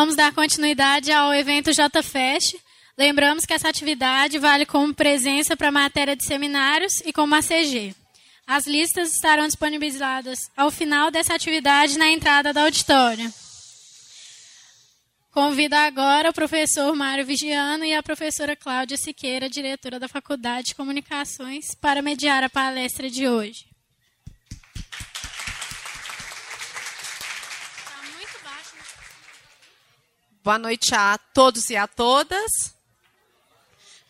vamos dar continuidade ao evento JFest. Lembramos que essa atividade vale como presença para matéria de seminários e como ACG. As listas estarão disponibilizadas ao final dessa atividade na entrada do auditório. Convido agora o professor Mário Vigiano e a professora Cláudia Siqueira, diretora da Faculdade de Comunicações, para mediar a palestra de hoje. Boa noite a todos e a todas.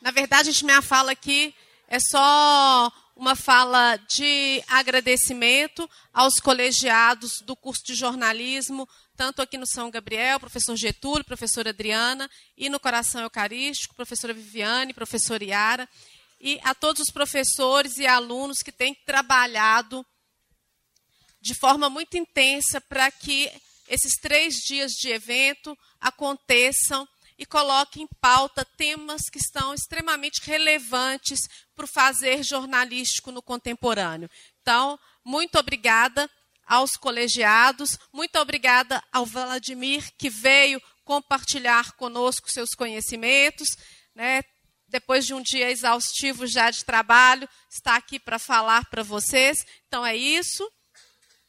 Na verdade, a minha fala aqui é só uma fala de agradecimento aos colegiados do curso de jornalismo, tanto aqui no São Gabriel, professor Getúlio, professora Adriana, e no Coração Eucarístico, professora Viviane, professora Iara, e a todos os professores e alunos que têm trabalhado de forma muito intensa para que esses três dias de evento aconteçam e coloque em pauta temas que estão extremamente relevantes para o fazer jornalístico no contemporâneo. Então, muito obrigada aos colegiados, muito obrigada ao Vladimir, que veio compartilhar conosco seus conhecimentos. Né? Depois de um dia exaustivo já de trabalho, está aqui para falar para vocês. Então, é isso.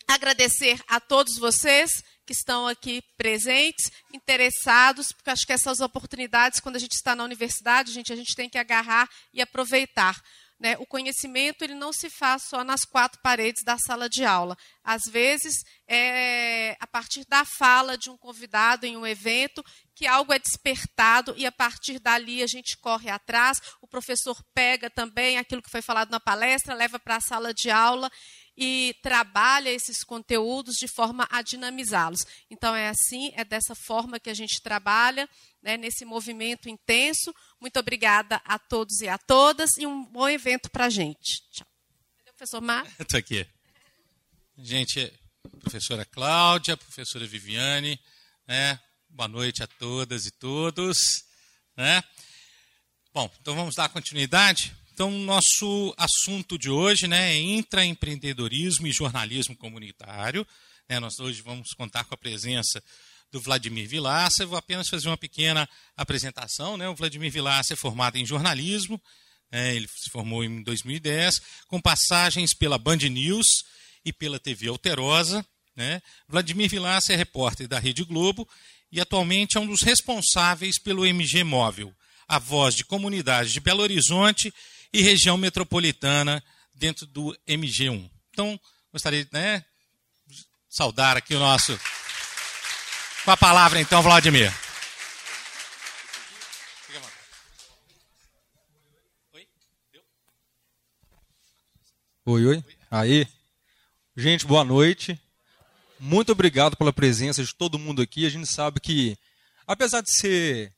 Agradecer a todos vocês que estão aqui presentes, interessados, porque acho que essas oportunidades, quando a gente está na universidade, gente, a gente tem que agarrar e aproveitar. Né? O conhecimento ele não se faz só nas quatro paredes da sala de aula. Às vezes, é a partir da fala de um convidado em um evento que algo é despertado e a partir dali a gente corre atrás. O professor pega também aquilo que foi falado na palestra, leva para a sala de aula e trabalha esses conteúdos de forma a dinamizá-los. Então, é assim, é dessa forma que a gente trabalha, né, nesse movimento intenso. Muito obrigada a todos e a todas e um bom evento para a gente. Tchau. Cadê o professor Mar? Estou aqui. Gente, professora Cláudia, professora Viviane, né, boa noite a todas e todos. Né? Bom, então vamos dar continuidade. Então, nosso assunto de hoje né, é intraempreendedorismo e jornalismo comunitário. Né, nós hoje vamos contar com a presença do Vladimir Vilaça. Eu vou apenas fazer uma pequena apresentação. Né? O Vladimir Vilaça é formado em jornalismo, né, ele se formou em 2010, com passagens pela Band News e pela TV Alterosa. Né? Vladimir Vilaça é repórter da Rede Globo e atualmente é um dos responsáveis pelo MG Móvel, a voz de comunidade de Belo Horizonte e região metropolitana dentro do MG1. Então, gostaria de né, saudar aqui o nosso. Com a palavra, então, Vladimir. Oi, oi. Aí. Gente, boa noite. Muito obrigado pela presença de todo mundo aqui. A gente sabe que, apesar de ser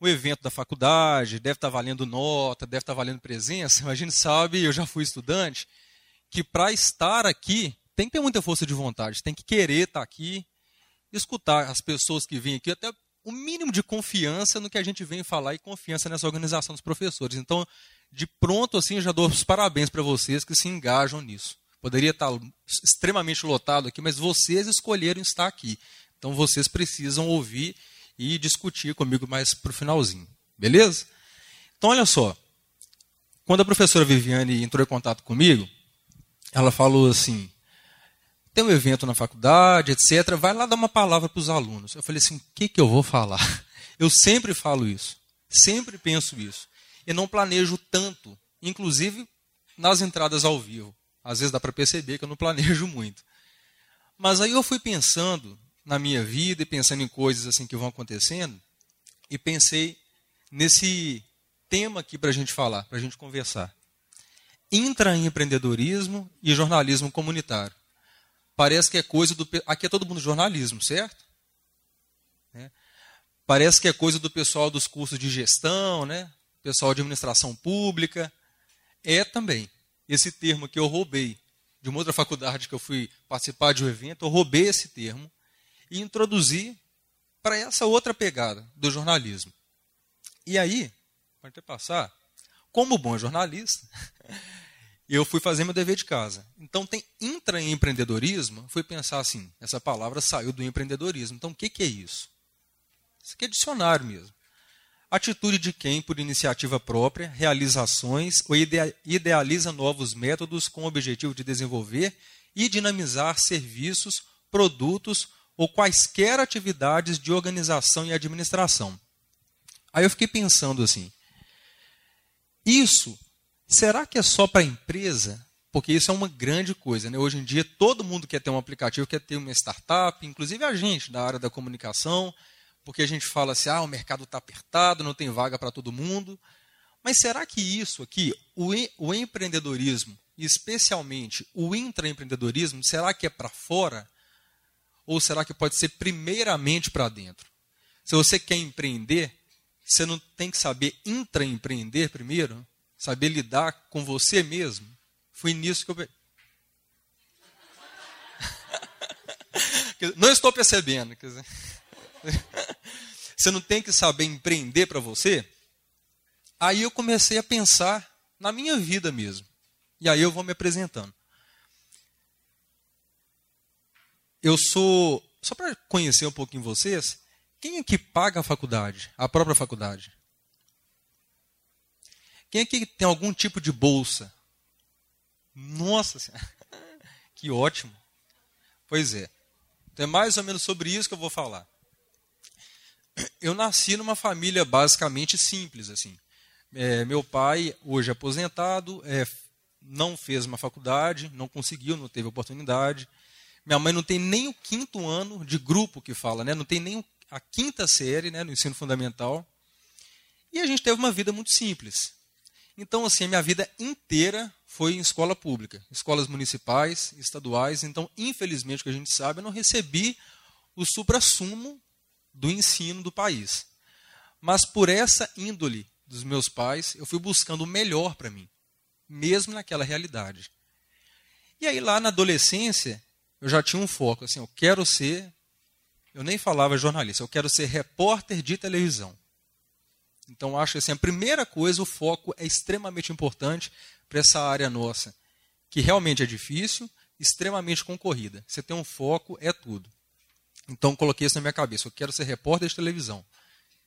o evento da faculdade, deve estar valendo nota, deve estar valendo presença, mas a gente sabe, eu já fui estudante, que para estar aqui tem que ter muita força de vontade, tem que querer estar aqui, escutar as pessoas que vêm aqui, até o mínimo de confiança no que a gente vem falar e confiança nessa organização dos professores. Então, de pronto, assim, já dou os parabéns para vocês que se engajam nisso. Poderia estar extremamente lotado aqui, mas vocês escolheram estar aqui. Então, vocês precisam ouvir e discutir comigo mais para o finalzinho. Beleza? Então, olha só. Quando a professora Viviane entrou em contato comigo, ela falou assim: tem um evento na faculdade, etc. Vai lá dar uma palavra para os alunos. Eu falei assim: o que, que eu vou falar? Eu sempre falo isso. Sempre penso isso. E não planejo tanto, inclusive nas entradas ao vivo. Às vezes dá para perceber que eu não planejo muito. Mas aí eu fui pensando na minha vida e pensando em coisas assim que vão acontecendo, e pensei nesse tema aqui para a gente falar, para a gente conversar. Intraempreendedorismo e jornalismo comunitário. Parece que é coisa do. Aqui é todo mundo jornalismo, certo? É. Parece que é coisa do pessoal dos cursos de gestão, né? pessoal de administração pública. É também. Esse termo que eu roubei de uma outra faculdade que eu fui participar de um evento, eu roubei esse termo e introduzir para essa outra pegada do jornalismo. E aí, pode até passar, como bom jornalista, eu fui fazer meu dever de casa. Então tem intraempreendedorismo, fui pensar assim, essa palavra saiu do empreendedorismo. Então o que, que é isso? aqui é dicionário mesmo. Atitude de quem, por iniciativa própria, realiza ações ou idealiza novos métodos com o objetivo de desenvolver e dinamizar serviços, produtos ou quaisquer atividades de organização e administração. Aí eu fiquei pensando assim: isso será que é só para a empresa? Porque isso é uma grande coisa. Né? Hoje em dia, todo mundo quer ter um aplicativo, quer ter uma startup, inclusive a gente da área da comunicação, porque a gente fala assim: ah, o mercado está apertado, não tem vaga para todo mundo. Mas será que isso aqui, o, o empreendedorismo, especialmente o intraempreendedorismo, será que é para fora? Ou será que pode ser primeiramente para dentro? Se você quer empreender, você não tem que saber intraempreender primeiro? Saber lidar com você mesmo? Foi nisso que eu. não estou percebendo. Você não tem que saber empreender para você? Aí eu comecei a pensar na minha vida mesmo. E aí eu vou me apresentando. Eu sou, só para conhecer um pouquinho vocês, quem é que paga a faculdade? A própria faculdade? Quem é que tem algum tipo de bolsa? Nossa Senhora, que ótimo. Pois é. Então é mais ou menos sobre isso que eu vou falar. Eu nasci numa família basicamente simples, assim. É, meu pai, hoje aposentado, é, não fez uma faculdade, não conseguiu, não teve oportunidade. Minha mãe não tem nem o quinto ano de grupo que fala, né? não tem nem a quinta série né, no ensino fundamental. E a gente teve uma vida muito simples. Então, assim, a minha vida inteira foi em escola pública, escolas municipais, estaduais. Então, infelizmente, o que a gente sabe, eu não recebi o suprassumo do ensino do país. Mas por essa índole dos meus pais, eu fui buscando o melhor para mim, mesmo naquela realidade. E aí, lá na adolescência, eu já tinha um foco, assim, eu quero ser eu nem falava jornalista, eu quero ser repórter de televisão. Então acho que assim, a primeira coisa, o foco é extremamente importante para essa área nossa, que realmente é difícil, extremamente concorrida. Você tem um foco, é tudo. Então coloquei isso na minha cabeça, eu quero ser repórter de televisão.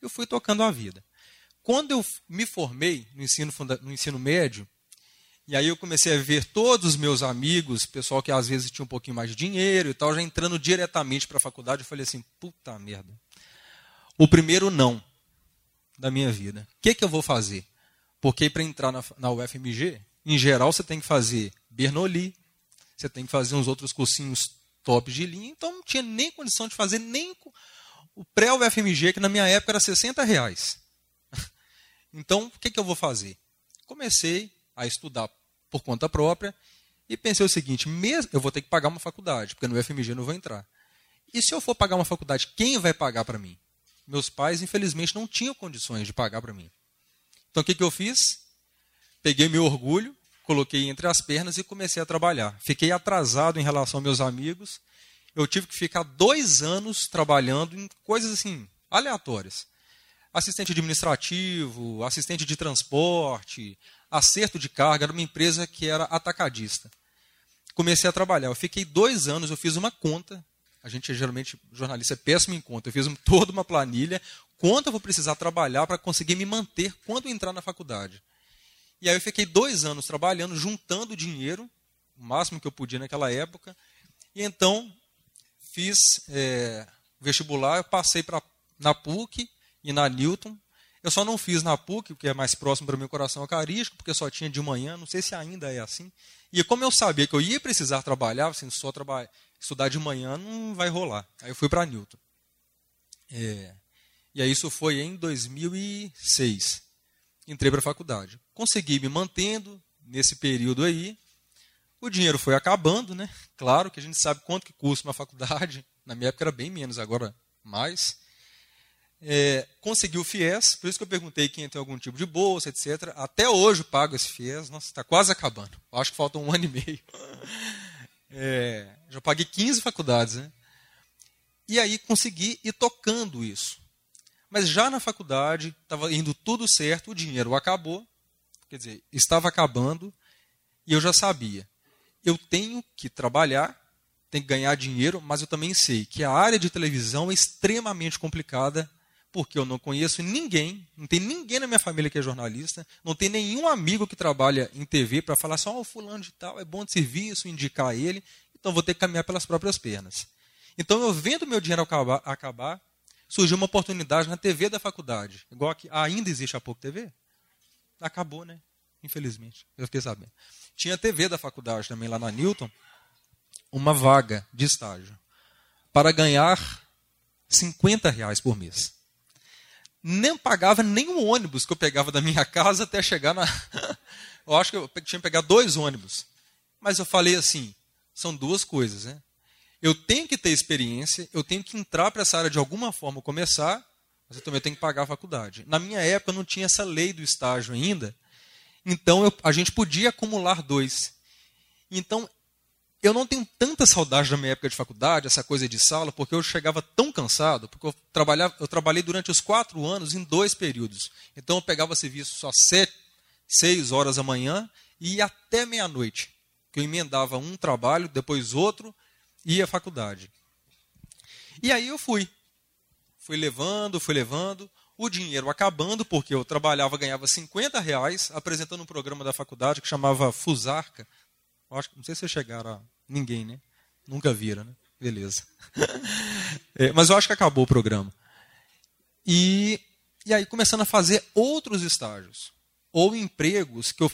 Eu fui tocando a vida. Quando eu me formei no ensino, no ensino médio, e aí eu comecei a ver todos os meus amigos, pessoal que às vezes tinha um pouquinho mais de dinheiro e tal, já entrando diretamente para a faculdade, eu falei assim, puta merda. O primeiro não da minha vida. O que, que eu vou fazer? Porque para entrar na, na UFMG, em geral você tem que fazer Bernoulli, você tem que fazer uns outros cursinhos top de linha, então não tinha nem condição de fazer nem o pré-UFMG, que na minha época era 60 reais. Então, o que, que eu vou fazer? Comecei a estudar por conta própria e pensei o seguinte: mesmo eu vou ter que pagar uma faculdade, porque no FMG eu não vou entrar. E se eu for pagar uma faculdade, quem vai pagar para mim? Meus pais, infelizmente, não tinham condições de pagar para mim. Então o que, que eu fiz? Peguei meu orgulho, coloquei entre as pernas e comecei a trabalhar. Fiquei atrasado em relação aos meus amigos. Eu tive que ficar dois anos trabalhando em coisas assim, aleatórias. Assistente administrativo, assistente de transporte, acerto de carga, era uma empresa que era atacadista. Comecei a trabalhar. Eu fiquei dois anos, eu fiz uma conta. A gente geralmente, jornalista, é péssimo em conta. Eu fiz toda uma planilha. Quanto eu vou precisar trabalhar para conseguir me manter quando entrar na faculdade? E aí eu fiquei dois anos trabalhando, juntando dinheiro, o máximo que eu podia naquela época. E então fiz é, vestibular, passei pra, na PUC e na Newton, eu só não fiz na PUC, que é mais próximo para o meu coração eucarístico, porque só tinha de manhã, não sei se ainda é assim. E como eu sabia que eu ia precisar trabalhar, assim, só trabalhar, estudar de manhã não vai rolar. Aí eu fui para Newton. É, e aí isso foi em 2006. Entrei para a faculdade. Consegui me mantendo nesse período aí. O dinheiro foi acabando, né? Claro que a gente sabe quanto que custa uma faculdade. Na minha época era bem menos, agora mais é, consegui o FIES, por isso que eu perguntei quem tem algum tipo de bolsa, etc. Até hoje pago esse FIES, nossa, está quase acabando. Acho que falta um ano e meio. É, já paguei 15 faculdades, né? E aí consegui ir tocando isso. Mas já na faculdade, estava indo tudo certo, o dinheiro acabou, quer dizer, estava acabando, e eu já sabia. Eu tenho que trabalhar, tenho que ganhar dinheiro, mas eu também sei que a área de televisão é extremamente complicada porque eu não conheço ninguém, não tem ninguém na minha família que é jornalista, não tem nenhum amigo que trabalha em TV para falar só, assim, oh, fulano de tal, é bom de serviço, indicar ele, então vou ter que caminhar pelas próprias pernas. Então, eu vendo meu dinheiro acabar, acabar surgiu uma oportunidade na TV da faculdade, igual que ainda existe a pouco TV. Acabou, né? Infelizmente, eu fiquei sabendo. Tinha TV da faculdade também lá na Newton, uma vaga de estágio para ganhar 50 reais por mês nem pagava o ônibus que eu pegava da minha casa até chegar na. eu acho que eu tinha que pegar dois ônibus. Mas eu falei assim: são duas coisas, né? Eu tenho que ter experiência, eu tenho que entrar para essa área de alguma forma, começar, mas eu também tenho que pagar a faculdade. Na minha época não tinha essa lei do estágio ainda, então eu, a gente podia acumular dois. Então eu não tenho tanta saudade da minha época de faculdade, essa coisa de sala, porque eu chegava tão cansado, porque eu, trabalhava, eu trabalhei durante os quatro anos em dois períodos. Então eu pegava serviço só sete, seis horas da manhã e ia até meia-noite, que eu emendava um trabalho, depois outro, e ia à faculdade. E aí eu fui. Fui levando, fui levando, o dinheiro acabando, porque eu trabalhava, ganhava 50 reais, apresentando um programa da faculdade que chamava Fusarca, Acho, não sei se chegaram a. Ninguém, né? Nunca viram, né? Beleza. é, mas eu acho que acabou o programa. E, e aí começando a fazer outros estágios. Ou empregos que eu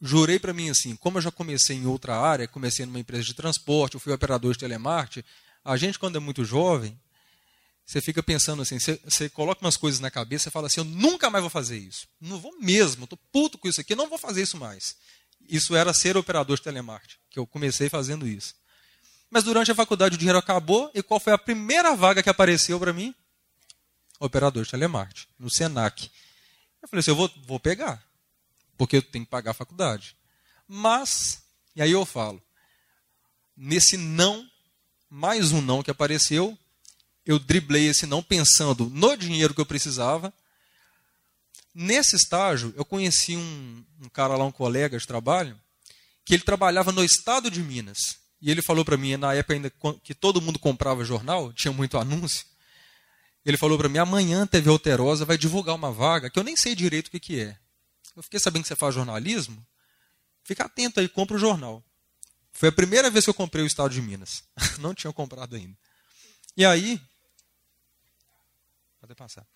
jurei para mim assim, como eu já comecei em outra área, comecei numa empresa de transporte, eu fui operador de telemarketing, a gente quando é muito jovem, você fica pensando assim, você, você coloca umas coisas na cabeça e fala assim, eu nunca mais vou fazer isso. Não vou mesmo, estou puto com isso aqui, não vou fazer isso mais. Isso era ser operador de telemarketing, que eu comecei fazendo isso. Mas durante a faculdade o dinheiro acabou e qual foi a primeira vaga que apareceu para mim? Operador de telemarketing, no Senac. Eu falei assim, eu vou, vou pegar, porque eu tenho que pagar a faculdade. Mas, e aí eu falo, nesse não, mais um não que apareceu, eu driblei esse não pensando no dinheiro que eu precisava Nesse estágio, eu conheci um, um cara lá, um colega de trabalho, que ele trabalhava no estado de Minas. E ele falou para mim, na época ainda que todo mundo comprava jornal, tinha muito anúncio. Ele falou para mim: amanhã a TV Alterosa vai divulgar uma vaga que eu nem sei direito o que, que é. Eu fiquei sabendo que você faz jornalismo. Fica atento aí, compra o jornal. Foi a primeira vez que eu comprei o Estado de Minas. Não tinha comprado ainda. E aí. Pode passar.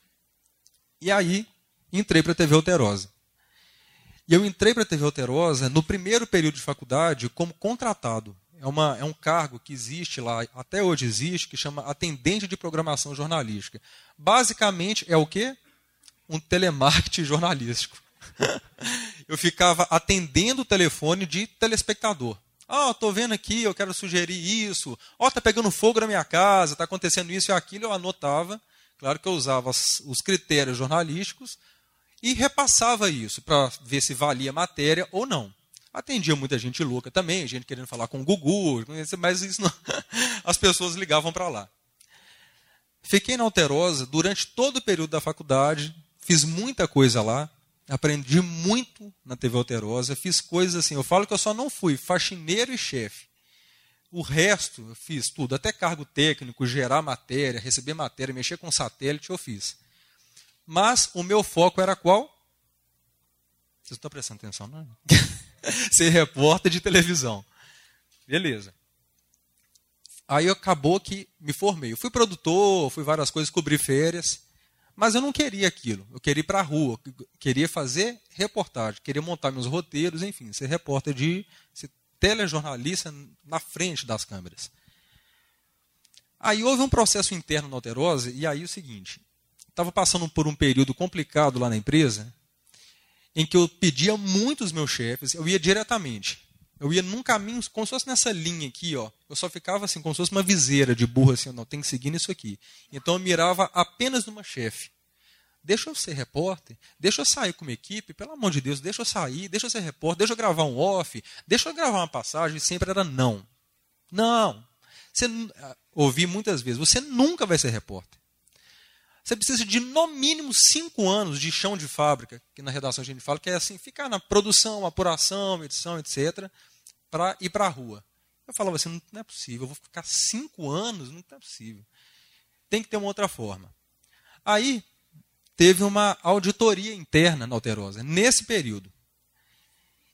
E aí, entrei para a TV Alterosa. E eu entrei para a TV Alterosa no primeiro período de faculdade como contratado. É, uma, é um cargo que existe lá, até hoje existe, que chama atendente de programação jornalística. Basicamente é o quê? Um telemarketing jornalístico. eu ficava atendendo o telefone de telespectador. Ah, oh, estou vendo aqui, eu quero sugerir isso. Ó, oh, está pegando fogo na minha casa, está acontecendo isso e aquilo. Eu anotava. Claro que eu usava os critérios jornalísticos e repassava isso para ver se valia a matéria ou não. Atendia muita gente louca também, gente querendo falar com o Gugu, mas isso não... as pessoas ligavam para lá. Fiquei na Alterosa durante todo o período da faculdade, fiz muita coisa lá, aprendi muito na TV Alterosa, fiz coisas assim. Eu falo que eu só não fui faxineiro e chefe. O resto eu fiz tudo, até cargo técnico, gerar matéria, receber matéria, mexer com satélite, eu fiz. Mas o meu foco era qual? Vocês estão prestando atenção, não? Ser repórter de televisão. Beleza. Aí acabou que me formei. Eu fui produtor, fui várias coisas, cobri férias. Mas eu não queria aquilo. Eu queria ir para a rua. Queria fazer reportagem. Queria montar meus roteiros, enfim, ser repórter de. ser telejornalista na frente das câmeras. Aí houve um processo interno na Alterose, e aí o seguinte: estava passando por um período complicado lá na empresa, em que eu pedia muito os meus chefes, eu ia diretamente. Eu ia num caminho, como se fosse nessa linha aqui, ó. Eu só ficava assim, como se fosse uma viseira de burro, assim, não, tem que seguir nisso aqui. Então eu mirava apenas numa chefe. Deixa eu ser repórter, deixa eu sair com uma equipe, pelo amor de Deus, deixa eu sair, deixa eu ser repórter, deixa eu gravar um off, deixa eu gravar uma passagem, sempre era não. Não. Você, ah, ouvi muitas vezes, você nunca vai ser repórter. Você precisa de no mínimo cinco anos de chão de fábrica, que na redação a gente fala, que é assim, ficar na produção, apuração, edição, etc., para ir para a rua. Eu falava assim, não é possível, eu vou ficar cinco anos, não é possível. Tem que ter uma outra forma. Aí, teve uma auditoria interna na Alterosa, nesse período.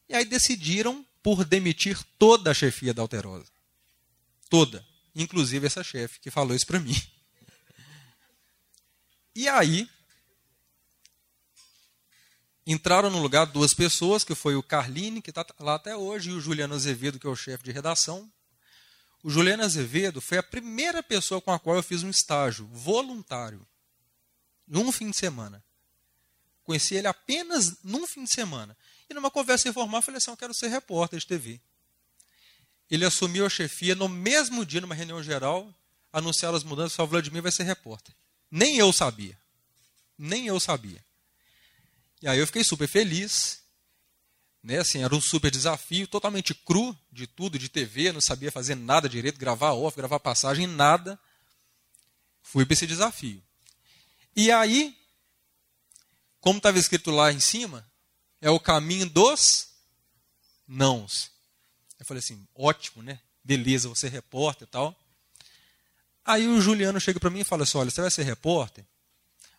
E aí decidiram por demitir toda a chefia da Alterosa. Toda. Inclusive essa chefe que falou isso para mim. E aí, entraram no lugar duas pessoas, que foi o Carline, que está lá até hoje, e o Juliano Azevedo, que é o chefe de redação. O Juliano Azevedo foi a primeira pessoa com a qual eu fiz um estágio voluntário, num fim de semana. Conheci ele apenas num fim de semana. E numa conversa informal, falei assim: Eu quero ser repórter de TV. Ele assumiu a chefia no mesmo dia, numa reunião geral, anunciaram as mudanças, falou: Vladimir vai ser repórter. Nem eu sabia. Nem eu sabia. E aí eu fiquei super feliz. Né, assim, era um super desafio, totalmente cru de tudo, de TV, não sabia fazer nada direito, gravar off, gravar passagem, nada. Fui para esse desafio. E aí, como estava escrito lá em cima, é o caminho dos nãos. Eu falei assim, ótimo, né? Beleza, você é repórter e tal. Aí o Juliano chega para mim e fala assim, olha, você vai ser repórter,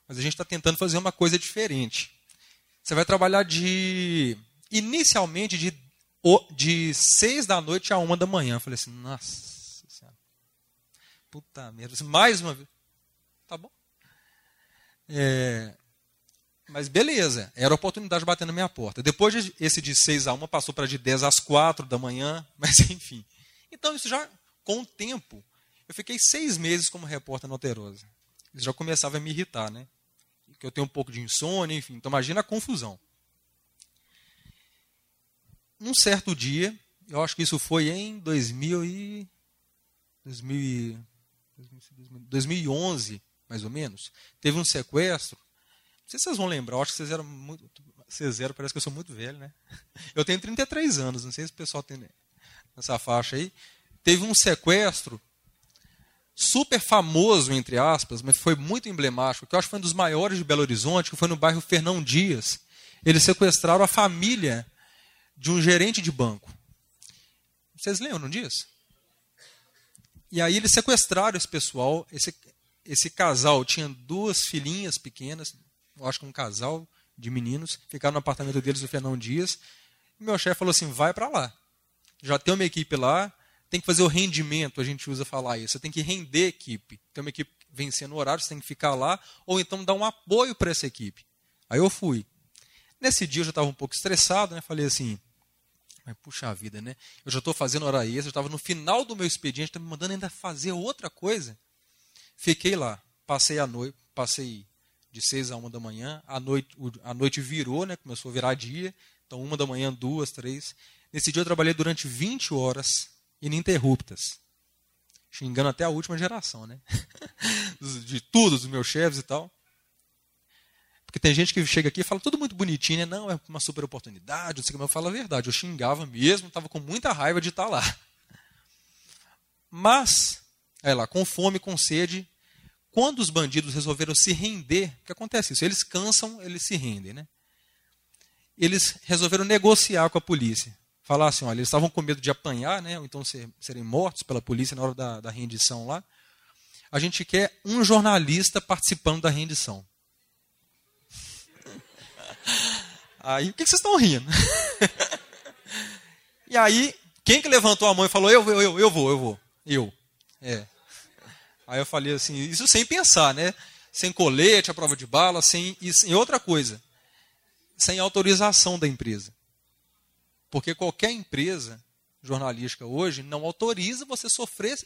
mas a gente está tentando fazer uma coisa diferente. Você vai trabalhar de. Inicialmente de, de seis da noite a uma da manhã. Eu falei assim, nossa senhora. Puta merda. Mais uma vez. Tá bom. É, mas beleza, era a oportunidade batendo na minha porta. Depois esse de 6 a 1 passou para de 10 às 4 da manhã, mas enfim. Então isso já, com o tempo, eu fiquei seis meses como repórter no Alterosa. Isso já começava a me irritar, né? que eu tenho um pouco de insônia, enfim. Então imagina a confusão. Um certo dia, eu acho que isso foi em 2000 e, 2000 2011, mais ou menos, teve um sequestro. Não sei se vocês vão lembrar, eu acho que vocês eram muito. Vocês eram, parece que eu sou muito velho, né? Eu tenho 33 anos, não sei se o pessoal tem essa faixa aí. Teve um sequestro super famoso, entre aspas, mas foi muito emblemático, que eu acho que foi um dos maiores de Belo Horizonte, que foi no bairro Fernão Dias. Eles sequestraram a família de um gerente de banco. Vocês lembram disso? E aí eles sequestraram esse pessoal, esse, esse casal tinha duas filhinhas pequenas, eu acho que um casal de meninos, ficaram no apartamento deles no Fernão Dias. E meu chefe falou assim: vai para lá. Já tem uma equipe lá, tem que fazer o rendimento, a gente usa falar isso. Você tem que render a equipe. Tem uma equipe vencendo o horário, você tem que ficar lá, ou então dar um apoio para essa equipe. Aí eu fui. Nesse dia eu já estava um pouco estressado, né? Falei assim, mas puxa vida, né? Eu já estou fazendo hora extra, eu estava no final do meu expediente, está me mandando ainda fazer outra coisa. Fiquei lá, passei a noite, passei de seis a uma da manhã, a noite, a noite virou, né? Começou a virar dia, então uma da manhã, duas, três. Nesse dia eu trabalhei durante 20 horas ininterruptas. Xingando até a última geração, né? De tudo, dos meus chefes e tal. Porque tem gente que chega aqui e fala tudo muito bonitinho, né? Não, é uma super oportunidade, não sei como eu falo a verdade. Eu xingava mesmo, estava com muita raiva de estar lá. Mas, é lá, com fome, com sede, quando os bandidos resolveram se render, o que acontece isso? Eles cansam, eles se rendem, né? Eles resolveram negociar com a polícia falar assim, olha, eles estavam com medo de apanhar, né, ou então ser, serem mortos pela polícia na hora da, da rendição lá. A gente quer um jornalista participando da rendição. Aí, o que, vocês estão rindo? e aí, quem que levantou a mão e falou, eu, eu, eu, eu vou, eu vou, eu. É. Aí eu falei assim, isso sem pensar, né? Sem colete, a prova de bala, sem, sem outra coisa, sem autorização da empresa. Porque qualquer empresa jornalística hoje não autoriza você sofrer,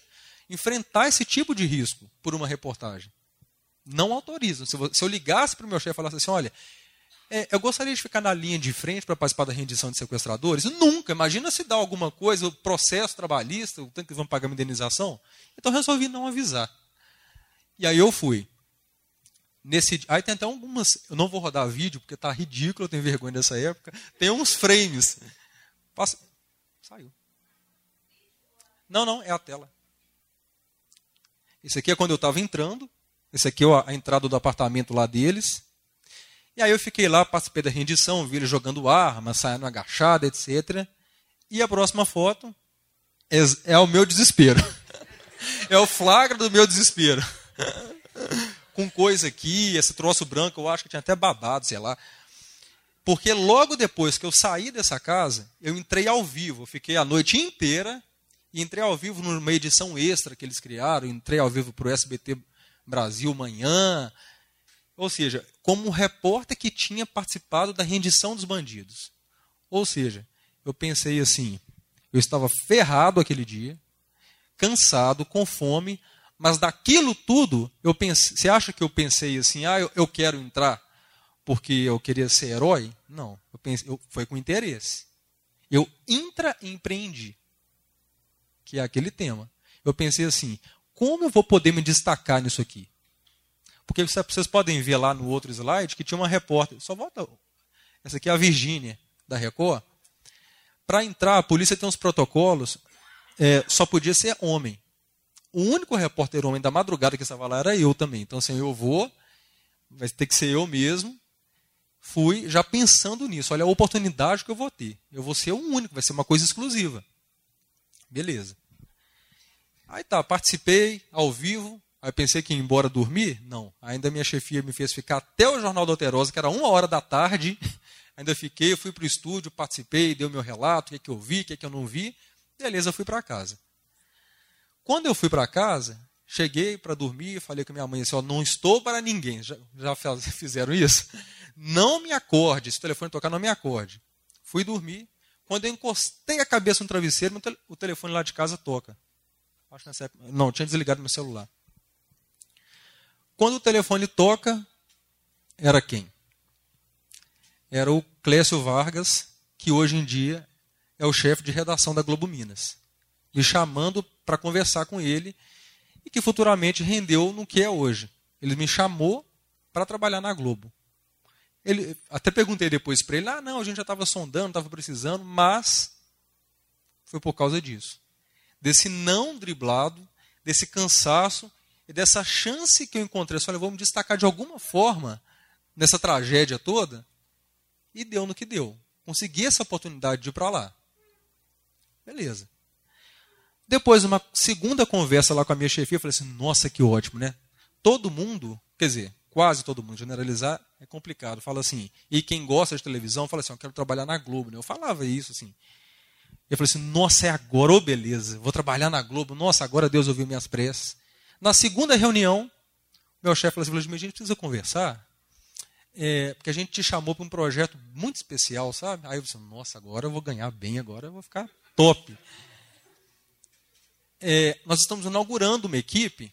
enfrentar esse tipo de risco por uma reportagem. Não autoriza. Se eu ligasse para o meu chefe e falasse assim, olha, é, eu gostaria de ficar na linha de frente para participar da rendição de sequestradores. Nunca. Imagina se dá alguma coisa, o processo trabalhista, o tanto que vão pagar uma indenização. Então resolvi não avisar. E aí eu fui. Nesse, aí tem até algumas. Eu não vou rodar vídeo, porque está ridículo, eu tenho vergonha dessa época. Tem uns frames Passa. Saiu. Não, não, é a tela. Esse aqui é quando eu estava entrando. Esse aqui é a entrada do apartamento lá deles. E aí eu fiquei lá, participei da rendição, vi ele jogando arma, saindo agachado, etc. E a próxima foto é, é o meu desespero. é o flagra do meu desespero. com coisa aqui, esse troço branco, eu acho que tinha até babado, sei lá. Porque logo depois que eu saí dessa casa, eu entrei ao vivo. Eu fiquei a noite inteira e entrei ao vivo numa edição extra que eles criaram. Entrei ao vivo para o SBT Brasil Manhã. Ou seja, como um repórter que tinha participado da rendição dos bandidos. Ou seja, eu pensei assim: eu estava ferrado aquele dia, cansado, com fome, mas daquilo tudo, eu pensei, você acha que eu pensei assim, ah, eu, eu quero entrar porque eu queria ser herói? Não, eu pensei, eu, foi com interesse. Eu intraempreendi, que é aquele tema. Eu pensei assim, como eu vou poder me destacar nisso aqui? Porque vocês podem ver lá no outro slide que tinha uma repórter, só volta, essa aqui é a Virgínia, da Record, para entrar, a polícia tem uns protocolos, é, só podia ser homem. O único repórter homem da madrugada que estava lá era eu também. Então, assim, eu vou, vai ter que ser eu mesmo. Fui já pensando nisso. Olha a oportunidade que eu vou ter. Eu vou ser o único, vai ser uma coisa exclusiva. Beleza. Aí tá, participei ao vivo. Aí pensei que ia embora dormir. Não. Ainda minha chefia me fez ficar até o Jornal da Alterosa, que era uma hora da tarde. Ainda fiquei, fui para o estúdio, participei, dei o meu relato, o que, é que eu vi, o que, é que eu não vi. Beleza, fui para casa. Quando eu fui para casa, cheguei para dormir, falei com minha mãe assim: ó, não estou para ninguém. Já, já fizeram isso? Não me acorde, se o telefone tocar, não me acorde. Fui dormir. Quando eu encostei a cabeça no travesseiro, o telefone lá de casa toca. Acho nessa época, não, tinha desligado meu celular. Quando o telefone toca, era quem? era o Clécio Vargas, que hoje em dia é o chefe de redação da Globo Minas. Me chamando para conversar com ele e que futuramente rendeu no que é hoje. Ele me chamou para trabalhar na Globo. Ele, até perguntei depois para ele: ah, não, a gente já estava sondando, estava precisando, mas foi por causa disso. Desse não driblado, desse cansaço e dessa chance que eu encontrei. Eu falei, vou me destacar de alguma forma nessa tragédia toda e deu no que deu. Consegui essa oportunidade de ir para lá. Beleza. Depois, uma segunda conversa lá com a minha chefia, eu falei assim: nossa, que ótimo, né? Todo mundo, quer dizer, quase todo mundo, generalizar é complicado. Fala assim, e quem gosta de televisão fala assim: eu quero trabalhar na Globo. Né? Eu falava isso assim. Eu falei assim: nossa, é agora, ô oh, beleza, vou trabalhar na Globo. Nossa, agora Deus ouviu minhas preces. Na segunda reunião, meu chefe falou assim: a gente precisa conversar é, porque a gente te chamou para um projeto muito especial, sabe? Aí você, nossa, agora eu vou ganhar bem, agora eu vou ficar top. É, nós estamos inaugurando uma equipe.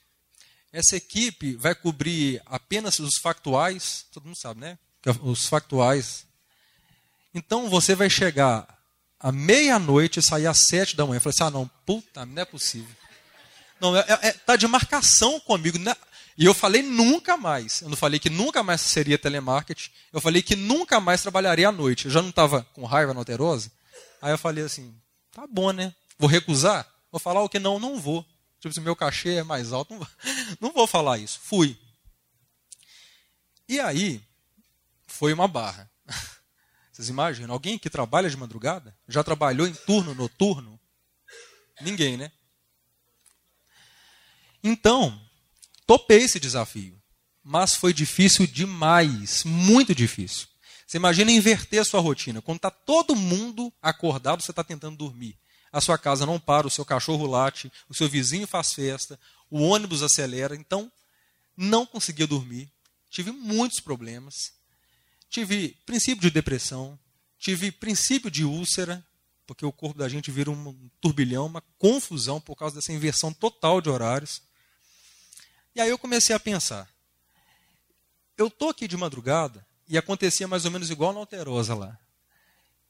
Essa equipe vai cobrir apenas os factuais, todo mundo sabe, né? Os factuais. Então você vai chegar à meia-noite e sair às sete da manhã. Falei assim: ah, não, puta, não é possível. Não, é, é, tá de marcação comigo. Né? E eu falei nunca mais. Eu não falei que nunca mais seria telemarketing. Eu falei que nunca mais trabalharia à noite. Eu já não estava com raiva na. Aí eu falei assim: tá bom, né? Vou recusar? Vou falar o que não, não vou. Tipo, se meu cachê é mais alto, não não vou falar isso. Fui. E aí, foi uma barra. Vocês imaginam? Alguém que trabalha de madrugada? Já trabalhou em turno noturno? Ninguém, né? Então, topei esse desafio. Mas foi difícil demais, muito difícil. Você imagina inverter a sua rotina. Quando está todo mundo acordado, você está tentando dormir. A sua casa não para, o seu cachorro late, o seu vizinho faz festa, o ônibus acelera. Então, não conseguia dormir. Tive muitos problemas. Tive princípio de depressão. Tive princípio de úlcera, porque o corpo da gente vira um turbilhão, uma confusão por causa dessa inversão total de horários. E aí eu comecei a pensar. Eu tô aqui de madrugada e acontecia mais ou menos igual na Alterosa lá.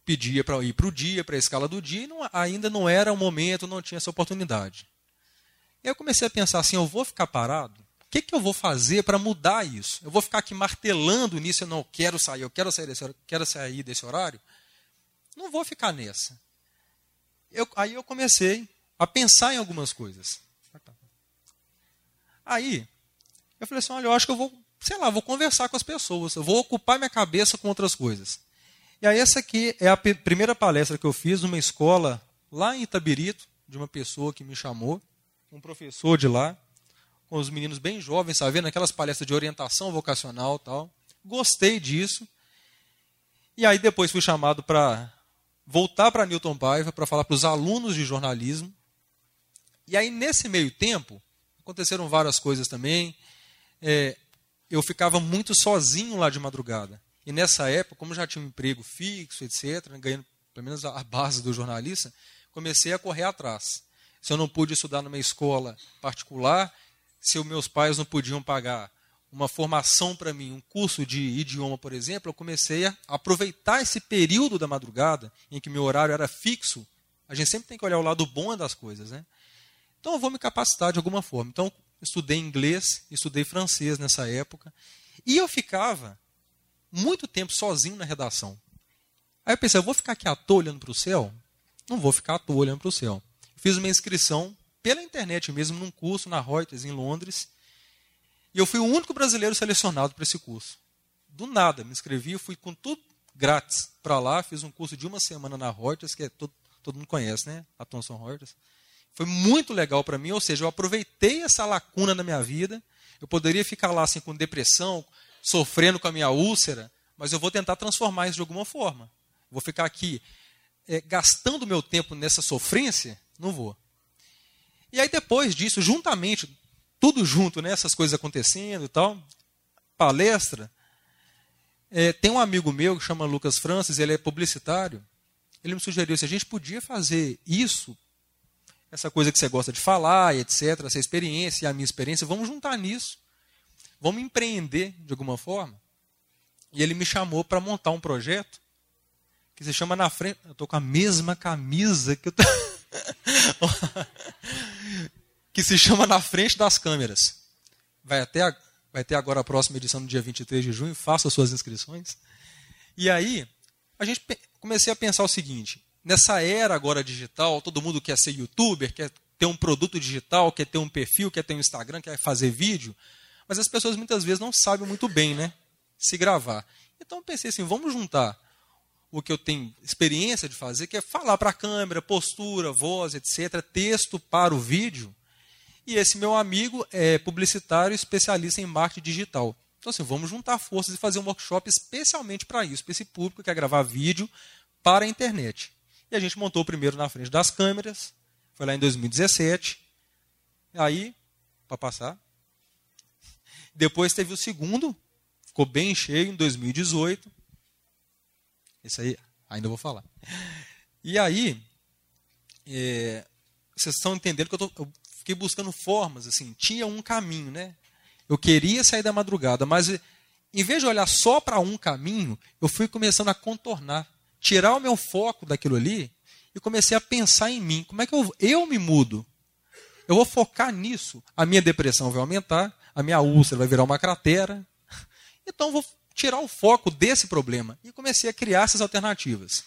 Pedia para ir para o dia, para a escala do dia, e não, ainda não era o momento, não tinha essa oportunidade. E eu comecei a pensar assim: eu vou ficar parado? O que, que eu vou fazer para mudar isso? Eu vou ficar aqui martelando nisso, eu não quero sair, eu quero sair desse, quero sair desse horário? Não vou ficar nessa. Eu, aí eu comecei a pensar em algumas coisas. Aí, eu falei assim: olha, eu acho que eu vou, sei lá, vou conversar com as pessoas, eu vou ocupar minha cabeça com outras coisas. E aí, essa aqui é a primeira palestra que eu fiz numa escola lá em Itabirito, de uma pessoa que me chamou, um professor de lá, com os meninos bem jovens, sabe, naquelas palestras de orientação vocacional tal. Gostei disso. E aí depois fui chamado para voltar para Newton Paiva para falar para os alunos de jornalismo. E aí nesse meio tempo aconteceram várias coisas também. É, eu ficava muito sozinho lá de madrugada. E nessa época, como já tinha um emprego fixo, etc., ganhando pelo menos a base do jornalista, comecei a correr atrás. Se eu não pude estudar numa escola particular, se os meus pais não podiam pagar uma formação para mim, um curso de idioma, por exemplo, eu comecei a aproveitar esse período da madrugada, em que meu horário era fixo. A gente sempre tem que olhar o lado bom das coisas, né? Então eu vou me capacitar de alguma forma. Então, estudei inglês, estudei francês nessa época, e eu ficava muito tempo sozinho na redação. Aí eu pensei, eu vou ficar aqui à toa olhando para o céu? Não vou ficar à toa olhando para o céu. Fiz uma inscrição pela internet mesmo, num curso na Reuters, em Londres. E eu fui o único brasileiro selecionado para esse curso. Do nada, me inscrevi, fui com tudo grátis para lá, fiz um curso de uma semana na Reuters, que é todo, todo mundo conhece, né? A Thomson Reuters. Foi muito legal para mim, ou seja, eu aproveitei essa lacuna na minha vida. Eu poderia ficar lá assim com depressão, sofrendo com a minha úlcera, mas eu vou tentar transformar isso de alguma forma. Vou ficar aqui é, gastando meu tempo nessa sofrência? Não vou. E aí depois disso, juntamente, tudo junto, né, essas coisas acontecendo e tal, palestra, é, tem um amigo meu que chama Lucas Francis, ele é publicitário, ele me sugeriu se a gente podia fazer isso, essa coisa que você gosta de falar, etc., essa experiência e a minha experiência, vamos juntar nisso, vamos empreender de alguma forma. E ele me chamou para montar um projeto que se chama Na Frente. Eu estou com a mesma camisa que eu tô... que se chama Na Frente das Câmeras. Vai até a, vai ter agora a próxima edição no dia 23 de junho, faça suas inscrições. E aí, a gente comecei a pensar o seguinte: nessa era agora digital, todo mundo quer ser youtuber, quer ter um produto digital, quer ter um perfil, quer ter um Instagram, quer fazer vídeo, mas as pessoas muitas vezes não sabem muito bem, né? Se gravar. Então eu pensei assim, vamos juntar o que eu tenho experiência de fazer, que é falar para a câmera, postura, voz, etc., texto para o vídeo. E esse meu amigo é publicitário especialista em marketing digital. Então, assim, vamos juntar forças e fazer um workshop especialmente para isso, para esse público que quer gravar vídeo para a internet. E a gente montou o primeiro na frente das câmeras, foi lá em 2017. Aí, para passar. Depois teve o segundo, ficou bem cheio em 2018. Isso aí ainda vou falar. E aí, é, vocês estão entendendo que eu, tô, eu, fiquei buscando formas, assim, tinha um caminho, né? Eu queria sair da madrugada, mas em vez de olhar só para um caminho, eu fui começando a contornar, tirar o meu foco daquilo ali e comecei a pensar em mim. Como é que eu, eu me mudo? Eu vou focar nisso. A minha depressão vai aumentar, a minha úlcera vai virar uma cratera. Então vou tirar o foco desse problema e comecei a criar essas alternativas.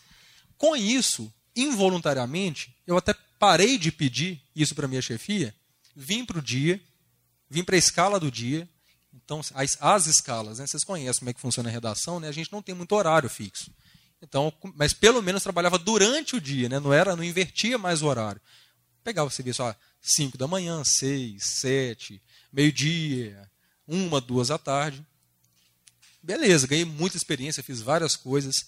Com isso, involuntariamente, eu até parei de pedir isso para minha chefia, vim para o dia, vim para a escala do dia. Então, as, as escalas, né, vocês conhecem como é que funciona a redação, né, a gente não tem muito horário fixo. Então, mas pelo menos trabalhava durante o dia, né, não era, não invertia mais o horário. Pegava o serviço às 5 da manhã, 6, 7, meio-dia, uma, duas da tarde. Beleza, ganhei muita experiência, fiz várias coisas.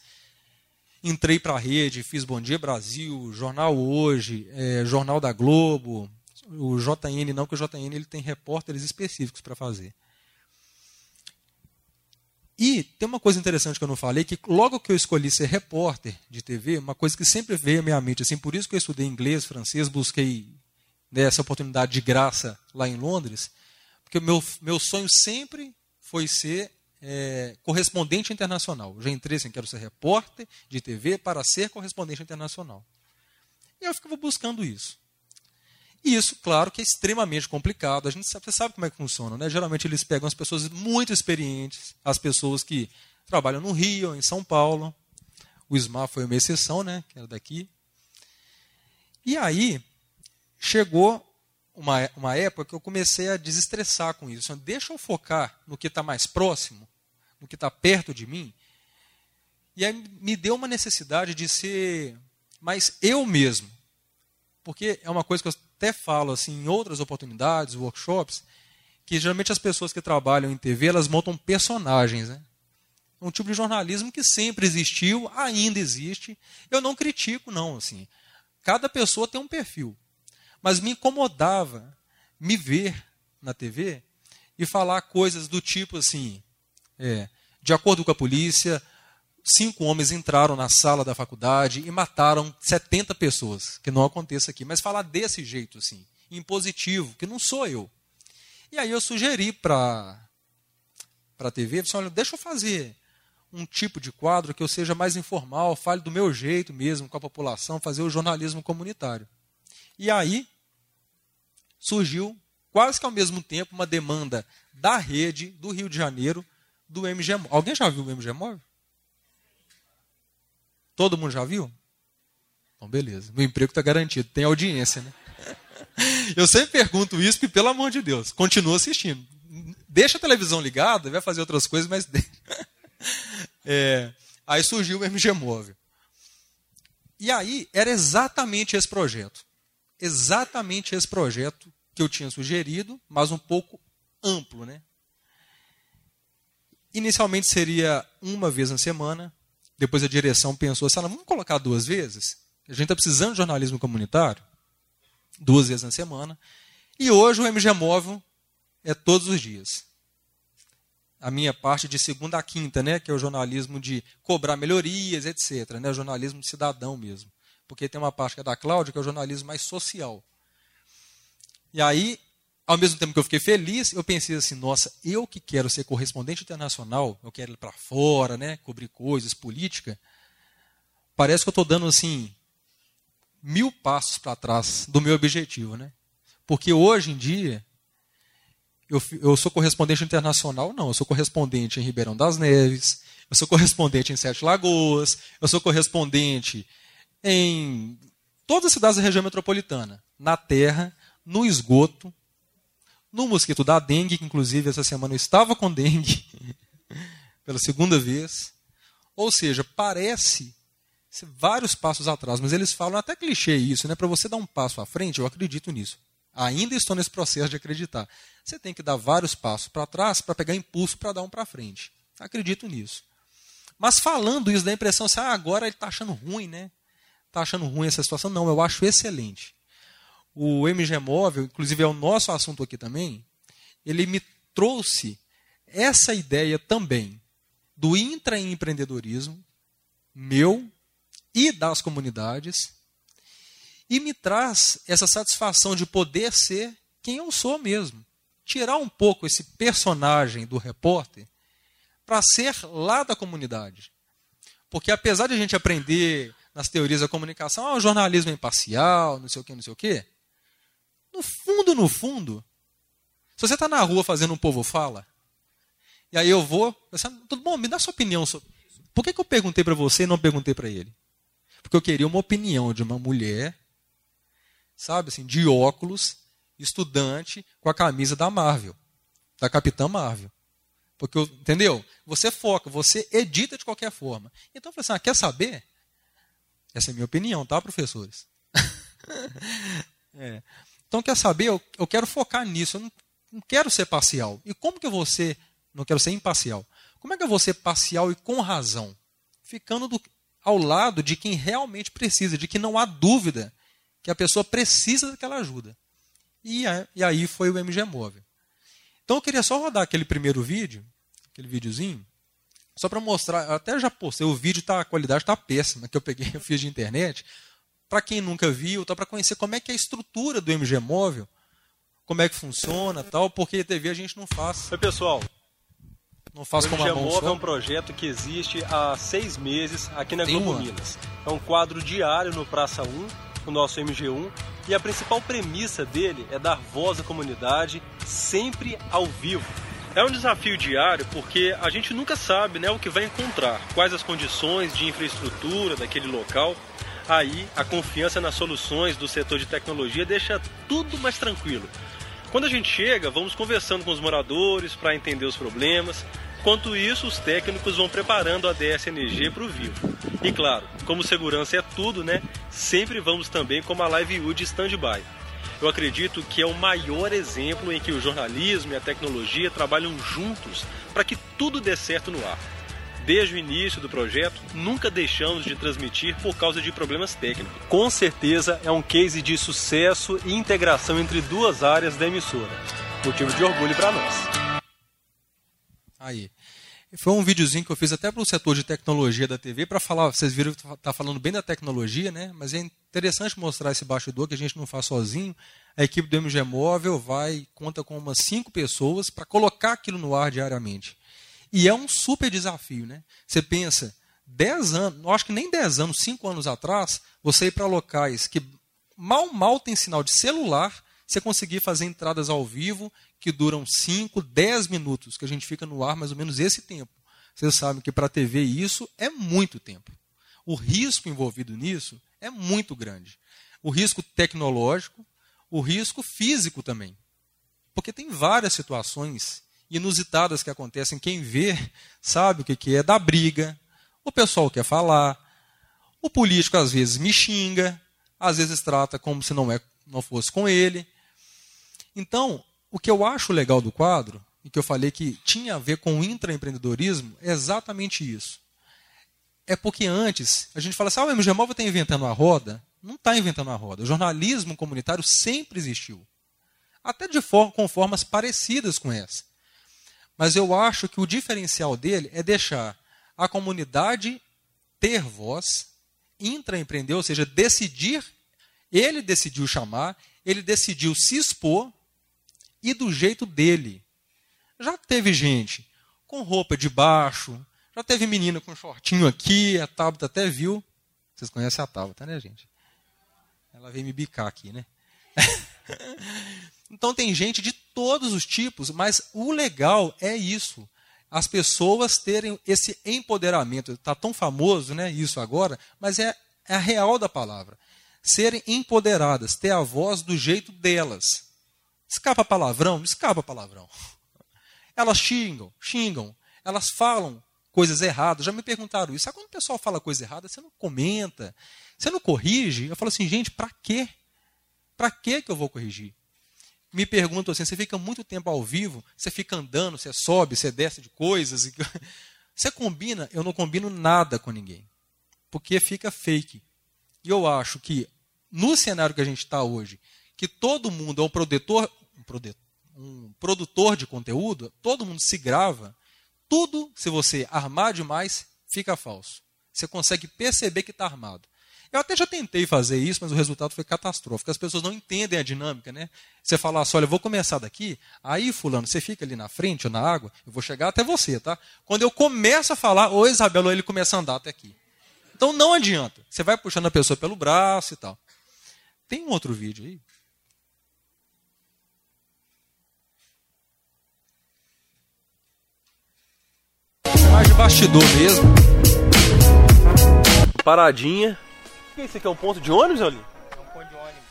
Entrei para a rede, fiz Bom Dia Brasil, Jornal Hoje, é, Jornal da Globo, o JN não, porque o JN ele tem repórteres específicos para fazer. E tem uma coisa interessante que eu não falei, que logo que eu escolhi ser repórter de TV, uma coisa que sempre veio à minha mente, assim, por isso que eu estudei inglês, francês, busquei né, essa oportunidade de graça lá em Londres, porque o meu, meu sonho sempre foi ser é, correspondente internacional. Eu já entrei assim, quero ser repórter de TV para ser correspondente internacional. E eu ficava buscando isso. E isso, claro, que é extremamente complicado. A gente sabe, você sabe como é que funciona, né? Geralmente eles pegam as pessoas muito experientes, as pessoas que trabalham no Rio, em São Paulo. O SMAR foi uma exceção, né? Que era daqui. E aí chegou uma, uma época que eu comecei a desestressar com isso. Deixa eu focar no que está mais próximo no que está perto de mim. E aí me deu uma necessidade de ser mais eu mesmo. Porque é uma coisa que eu até falo assim em outras oportunidades, workshops, que geralmente as pessoas que trabalham em TV, elas montam personagens, né? Um tipo de jornalismo que sempre existiu, ainda existe. Eu não critico, não, assim. Cada pessoa tem um perfil. Mas me incomodava me ver na TV e falar coisas do tipo assim, é, de acordo com a polícia, cinco homens entraram na sala da faculdade e mataram 70 pessoas. Que não aconteça aqui. Mas falar desse jeito, assim, impositivo, que não sou eu. E aí eu sugeri para a TV, disse, olha, deixa eu fazer um tipo de quadro que eu seja mais informal, fale do meu jeito mesmo com a população, fazer o jornalismo comunitário. E aí surgiu, quase que ao mesmo tempo, uma demanda da rede do Rio de Janeiro do MG Alguém já viu o MG Móvel? Todo mundo já viu? Então, beleza. Meu emprego está garantido. Tem audiência, né? Eu sempre pergunto isso, porque, pelo amor de Deus, continua assistindo. Deixa a televisão ligada, vai fazer outras coisas, mas. É, aí surgiu o MG Móvel. E aí era exatamente esse projeto. Exatamente esse projeto que eu tinha sugerido, mas um pouco amplo, né? Inicialmente seria uma vez na semana, depois a direção pensou assim, vamos colocar duas vezes? A gente está precisando de jornalismo comunitário, duas vezes na semana. E hoje o MG Móvel é todos os dias. A minha parte de segunda a quinta, né, que é o jornalismo de cobrar melhorias, etc. Né, o jornalismo cidadão mesmo. Porque tem uma parte que é da Cláudia, que é o jornalismo mais social. E aí, ao mesmo tempo que eu fiquei feliz, eu pensei assim, nossa, eu que quero ser correspondente internacional, eu quero ir para fora, né, cobrir coisas, política, parece que eu estou dando assim mil passos para trás do meu objetivo, né? Porque hoje em dia eu, eu sou correspondente internacional, não, eu sou correspondente em Ribeirão das Neves, eu sou correspondente em Sete Lagoas, eu sou correspondente em todas as cidades da região metropolitana, na terra, no esgoto, no mosquito da dengue, que inclusive essa semana eu estava com dengue pela segunda vez. Ou seja, parece vários passos atrás, mas eles falam até clichê isso, né? Para você dar um passo à frente, eu acredito nisso. Ainda estou nesse processo de acreditar. Você tem que dar vários passos para trás para pegar impulso para dar um para frente. Acredito nisso. Mas falando isso, dá a impressão assim, ah, agora ele está achando ruim, né? Está achando ruim essa situação. Não, eu acho excelente o MG Móvel, inclusive é o nosso assunto aqui também, ele me trouxe essa ideia também do intraempreendedorismo meu e das comunidades e me traz essa satisfação de poder ser quem eu sou mesmo. Tirar um pouco esse personagem do repórter para ser lá da comunidade. Porque apesar de a gente aprender nas teorias da comunicação, ah, o jornalismo é imparcial, não sei o que, não sei o que, no fundo, no fundo, se você está na rua fazendo um povo fala, e aí eu vou, tudo bom, me dá sua opinião sobre isso. Por que, que eu perguntei para você e não perguntei para ele? Porque eu queria uma opinião de uma mulher, sabe assim, de óculos, estudante, com a camisa da Marvel, da Capitã Marvel. Porque, entendeu? Você foca, você edita de qualquer forma. Então eu falei assim: ah, quer saber? Essa é a minha opinião, tá, professores? é. Então, quer saber? Eu, eu quero focar nisso. Eu não, não, quero ser parcial. E como que eu vou ser? Não quero ser imparcial. Como é que eu vou ser parcial e com razão? Ficando do, ao lado de quem realmente precisa, de que não há dúvida que a pessoa precisa daquela ajuda. E, e aí foi o MG Móvel. Então eu queria só rodar aquele primeiro vídeo, aquele videozinho, só para mostrar, até já postei, o vídeo tá, a qualidade está péssima, que eu peguei, eu fiz de internet, para quem nunca viu, tá, para conhecer como é que é a estrutura do MG Móvel, como é que funciona tal, porque TV a gente não faz. Oi, pessoal. Não faz o como MG a mão Móvel só. é um projeto que existe há seis meses aqui na Tem Globo um ano. Minas. É um quadro diário no Praça 1, o nosso MG1, e a principal premissa dele é dar voz à comunidade sempre ao vivo. É um desafio diário porque a gente nunca sabe né, o que vai encontrar, quais as condições de infraestrutura daquele local. Aí a confiança nas soluções do setor de tecnologia deixa tudo mais tranquilo. Quando a gente chega, vamos conversando com os moradores para entender os problemas. Enquanto isso, os técnicos vão preparando a DSNG para o vivo. E claro, como segurança é tudo, né? Sempre vamos também com uma Live de stand-by. Eu acredito que é o maior exemplo em que o jornalismo e a tecnologia trabalham juntos para que tudo dê certo no ar. Desde o início do projeto, nunca deixamos de transmitir por causa de problemas técnicos. Com certeza é um case de sucesso e integração entre duas áreas da emissora. Motivo de orgulho para nós. Aí. Foi um videozinho que eu fiz até para o setor de tecnologia da TV para falar, vocês viram que está falando bem da tecnologia, né? Mas é interessante mostrar esse bastidor que a gente não faz sozinho. A equipe do MG Móvel vai conta com umas cinco pessoas para colocar aquilo no ar diariamente. E é um super desafio, né? Você pensa, 10 anos, acho que nem 10 anos, 5 anos atrás, você ir para locais que mal mal tem sinal de celular, você conseguir fazer entradas ao vivo que duram 5, 10 minutos, que a gente fica no ar mais ou menos esse tempo. Vocês sabem que para a TV isso é muito tempo. O risco envolvido nisso é muito grande. O risco tecnológico, o risco físico também. Porque tem várias situações inusitadas que acontecem. Quem vê sabe o que é da briga, o pessoal quer falar, o político às vezes me xinga, às vezes trata como se não, é, não fosse com ele. Então, o que eu acho legal do quadro, e que eu falei que tinha a ver com o intraempreendedorismo, é exatamente isso. É porque antes, a gente fala assim, ah, o MG Móvel está inventando a roda. Não está inventando a roda. O jornalismo comunitário sempre existiu. Até de for com formas parecidas com essa. Mas eu acho que o diferencial dele é deixar a comunidade ter voz, intraempreender, ou seja, decidir. Ele decidiu chamar, ele decidiu se expor e do jeito dele. Já teve gente com roupa de baixo, já teve menina com shortinho aqui, a Tabata até viu. Vocês conhecem a Tabata, né, gente? Ela veio me bicar aqui, né? então tem gente de todos os tipos, mas o legal é isso. As pessoas terem esse empoderamento. Está tão famoso né, isso agora, mas é, é a real da palavra. Serem empoderadas, ter a voz do jeito delas. Escapa palavrão? Escapa palavrão. Elas xingam, xingam. Elas falam coisas erradas. Já me perguntaram isso. Sabe quando o pessoal fala coisa errada, você não comenta, você não corrige? Eu falo assim, gente, para quê? Para que eu vou corrigir? Me perguntam assim, você fica muito tempo ao vivo, você fica andando, você sobe, você desce de coisas. Você combina? Eu não combino nada com ninguém. Porque fica fake. E eu acho que, no cenário que a gente está hoje, que todo mundo é um produtor, um produtor de conteúdo, todo mundo se grava, tudo, se você armar demais, fica falso. Você consegue perceber que está armado. Eu até já tentei fazer isso, mas o resultado foi catastrófico. As pessoas não entendem a dinâmica, né? Você fala assim, olha, eu vou começar daqui, aí, fulano, você fica ali na frente ou na água, eu vou chegar até você, tá? Quando eu começo a falar, ou Isabela, ele começa a andar até aqui. Então não adianta. Você vai puxando a pessoa pelo braço e tal. Tem um outro vídeo aí? Mais de bastidor mesmo. Paradinha. O que é isso aqui? É um ponto de ônibus, ali? É um ponto de ônibus.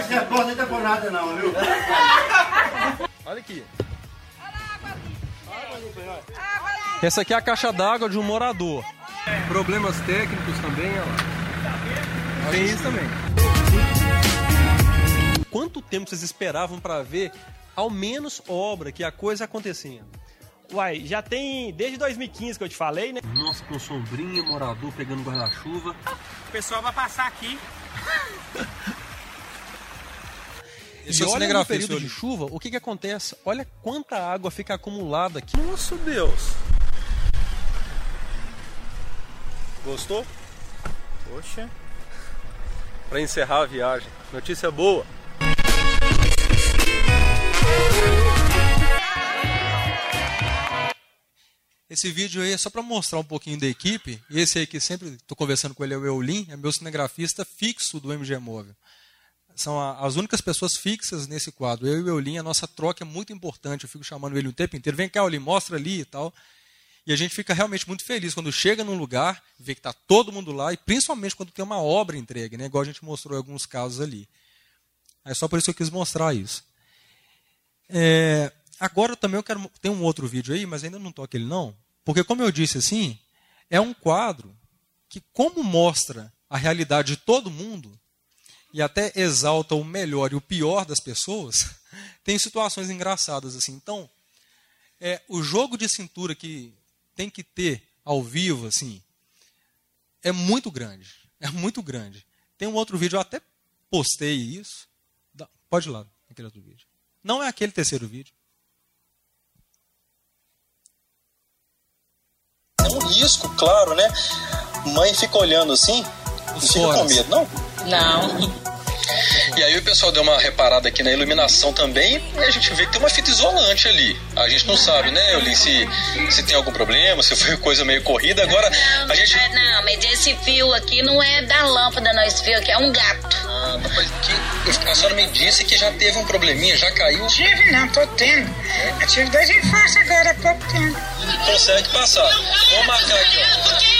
Esse repórter não tá por nada não, viu? Olha aqui. Essa aqui é a caixa d'água de um morador. Problemas técnicos também, olha lá. Tem isso também. Quanto tempo vocês esperavam para ver ao menos obra, que a coisa acontecia? Uai, já tem desde 2015 que eu te falei, né? Nossa, com sombrinha, morador pegando guarda-chuva. O pessoal vai passar aqui. Esse e olha no período de chuva, o que, que acontece? Olha quanta água fica acumulada aqui. Nossa Deus! Gostou? Poxa. Para encerrar a viagem, notícia boa. Esse vídeo aí é só para mostrar um pouquinho da equipe. Esse aí que sempre estou conversando com ele é o Eulin, é meu cinegrafista fixo do MG Móvel. São as únicas pessoas fixas nesse quadro. Eu e o Eulin, a nossa troca é muito importante. Eu fico chamando ele o tempo inteiro. Vem cá, Eulin, mostra ali e tal. E a gente fica realmente muito feliz quando chega num lugar, vê que está todo mundo lá, e principalmente quando tem uma obra entregue, né? igual a gente mostrou em alguns casos ali. É só por isso que eu quis mostrar isso. É, Agora também eu quero. Tem um outro vídeo aí, mas ainda não toque ele não. Porque, como eu disse assim, é um quadro que, como mostra a realidade de todo mundo, e até exalta o melhor e o pior das pessoas, tem situações engraçadas assim. Então, é, o jogo de cintura que tem que ter ao vivo, assim, é muito grande. É muito grande. Tem um outro vídeo, eu até postei isso. Pode ir lá, aquele outro vídeo. Não é aquele terceiro vídeo. Um risco, claro, né? Mãe fica olhando assim, não fica com medo, não? Não. E aí o pessoal deu uma reparada aqui na iluminação também e a gente vê que tem uma fita isolante ali. A gente não sabe, né, Eulin, se, se tem algum problema, se foi coisa meio corrida. Agora não, a gente. É, não, mas esse fio aqui não é da lâmpada, não. Esse fio aqui é um gato. Ah, mas que, a senhora me disse que já teve um probleminha, já caiu? Tive, não, tô tendo. Eu tive dois infartos agora há pouco tempo. Consegue passar. Vamos marcar aqui, ó.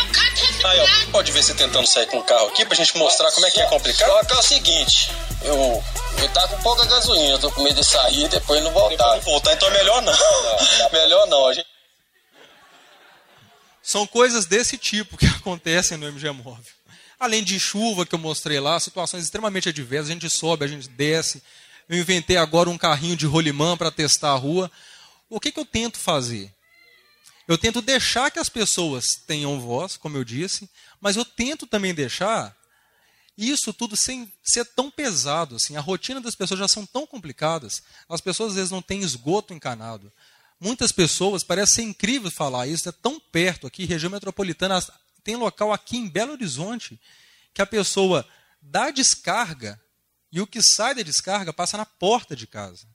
Aí, ó, pode ver você tentando sair com o carro aqui pra gente mostrar como é que é complicado? Só que é o seguinte, eu, eu tá com pouca gasolina, eu tô com medo de sair e depois não voltar. Depois não voltar, então é melhor não. não. melhor não. A gente... São coisas desse tipo que acontecem no MG Móvel. Além de chuva que eu mostrei lá, situações extremamente adversas, a gente sobe, a gente desce. Eu inventei agora um carrinho de rolimã para testar a rua. O que, que eu tento fazer? Eu tento deixar que as pessoas tenham voz, como eu disse, mas eu tento também deixar isso tudo sem ser tão pesado. Assim. A rotina das pessoas já são tão complicadas. As pessoas às vezes não têm esgoto encanado. Muitas pessoas, parece ser incrível falar isso, é tão perto aqui, região metropolitana, tem local aqui em Belo Horizonte, que a pessoa dá descarga e o que sai da descarga passa na porta de casa.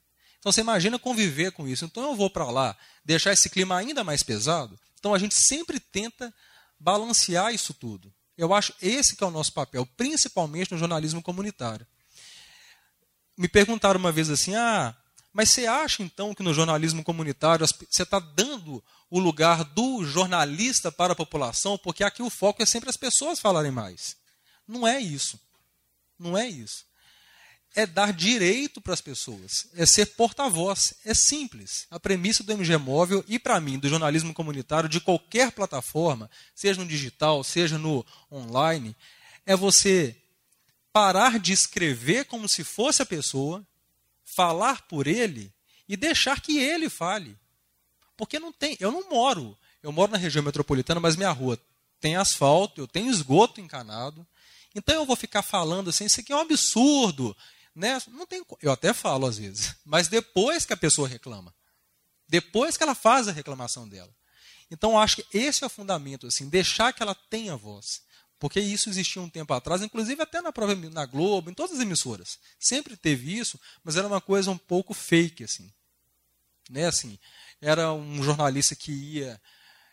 Então você imagina conviver com isso. Então eu vou para lá, deixar esse clima ainda mais pesado. Então a gente sempre tenta balancear isso tudo. Eu acho esse que é o nosso papel, principalmente no jornalismo comunitário. Me perguntaram uma vez assim: ah, mas você acha então que no jornalismo comunitário você está dando o lugar do jornalista para a população? Porque aqui o foco é sempre as pessoas falarem mais. Não é isso. Não é isso é dar direito para as pessoas, é ser porta-voz. É simples. A premissa do MG Móvel e, para mim, do jornalismo comunitário, de qualquer plataforma, seja no digital, seja no online, é você parar de escrever como se fosse a pessoa, falar por ele e deixar que ele fale. Porque não tem, eu não moro, eu moro na região metropolitana, mas minha rua tem asfalto, eu tenho esgoto encanado. Então eu vou ficar falando assim, isso aqui é um absurdo, né? Não tem, eu até falo às vezes, mas depois que a pessoa reclama. Depois que ela faz a reclamação dela. Então, acho que esse é o fundamento, assim, deixar que ela tenha voz. Porque isso existia um tempo atrás, inclusive até na própria na Globo, em todas as emissoras. Sempre teve isso, mas era uma coisa um pouco fake, assim. Né, assim era um jornalista que ia,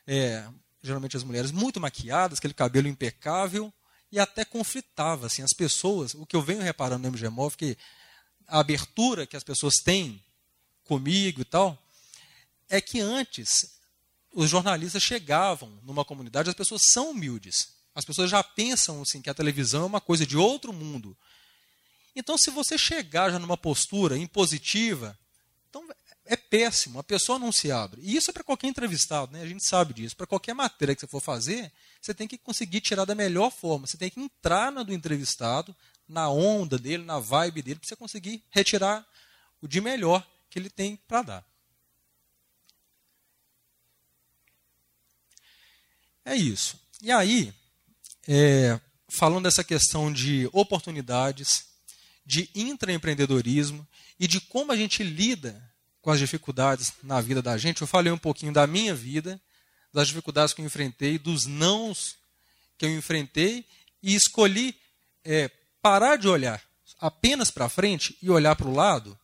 é, geralmente as mulheres, muito maquiadas, aquele cabelo impecável, e até conflitava. Assim, as pessoas, o que eu venho reparando no MGMOV, que a abertura que as pessoas têm comigo e tal, é que antes os jornalistas chegavam numa comunidade, as pessoas são humildes. As pessoas já pensam assim que a televisão é uma coisa de outro mundo. Então, se você chegar já numa postura impositiva, então é péssimo, a pessoa não se abre. E isso é para qualquer entrevistado, né? a gente sabe disso. Para qualquer matéria que você for fazer, você tem que conseguir tirar da melhor forma. Você tem que entrar na do entrevistado, na onda dele, na vibe dele, para você conseguir retirar o de melhor que ele tem para dar. É isso. E aí, é, falando dessa questão de oportunidades, de intraempreendedorismo e de como a gente lida com as dificuldades na vida da gente, eu falei um pouquinho da minha vida das dificuldades que eu enfrentei, dos nãos que eu enfrentei e escolhi é, parar de olhar apenas para frente e olhar para o lado,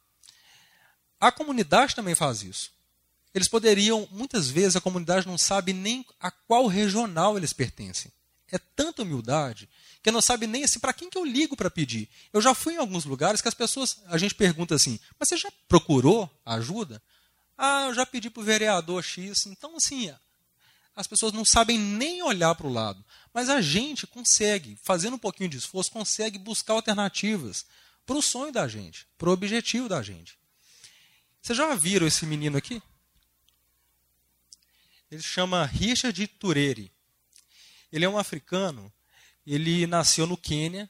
a comunidade também faz isso. Eles poderiam, muitas vezes, a comunidade não sabe nem a qual regional eles pertencem. É tanta humildade que não sabe nem assim para quem que eu ligo para pedir. Eu já fui em alguns lugares que as pessoas, a gente pergunta assim, mas você já procurou ajuda? Ah, eu já pedi para o vereador X. Então, assim, as pessoas não sabem nem olhar para o lado. Mas a gente consegue, fazendo um pouquinho de esforço, consegue buscar alternativas para o sonho da gente, para o objetivo da gente. Vocês já viram esse menino aqui? Ele chama Richard Tureri. Ele é um africano. Ele nasceu no Quênia.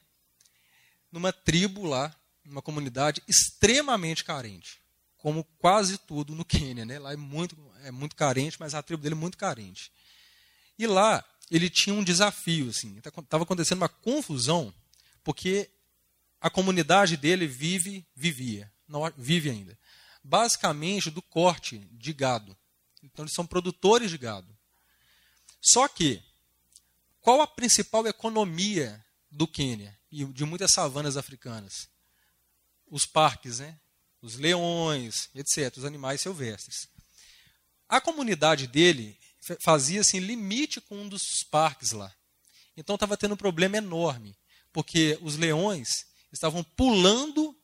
numa tribo lá, numa comunidade extremamente carente, como quase tudo no Quênia, né? Lá é muito, é muito carente, mas a tribo dele é muito carente. E lá ele tinha um desafio, assim, estava acontecendo uma confusão, porque a comunidade dele vive, vivia, não vive ainda, basicamente do corte de gado. Então eles são produtores de gado. Só que qual a principal economia do Quênia e de muitas savanas africanas? Os parques, né? Os leões, etc., os animais silvestres. A comunidade dele fazia assim limite com um dos parques lá. Então estava tendo um problema enorme, porque os leões estavam pulando.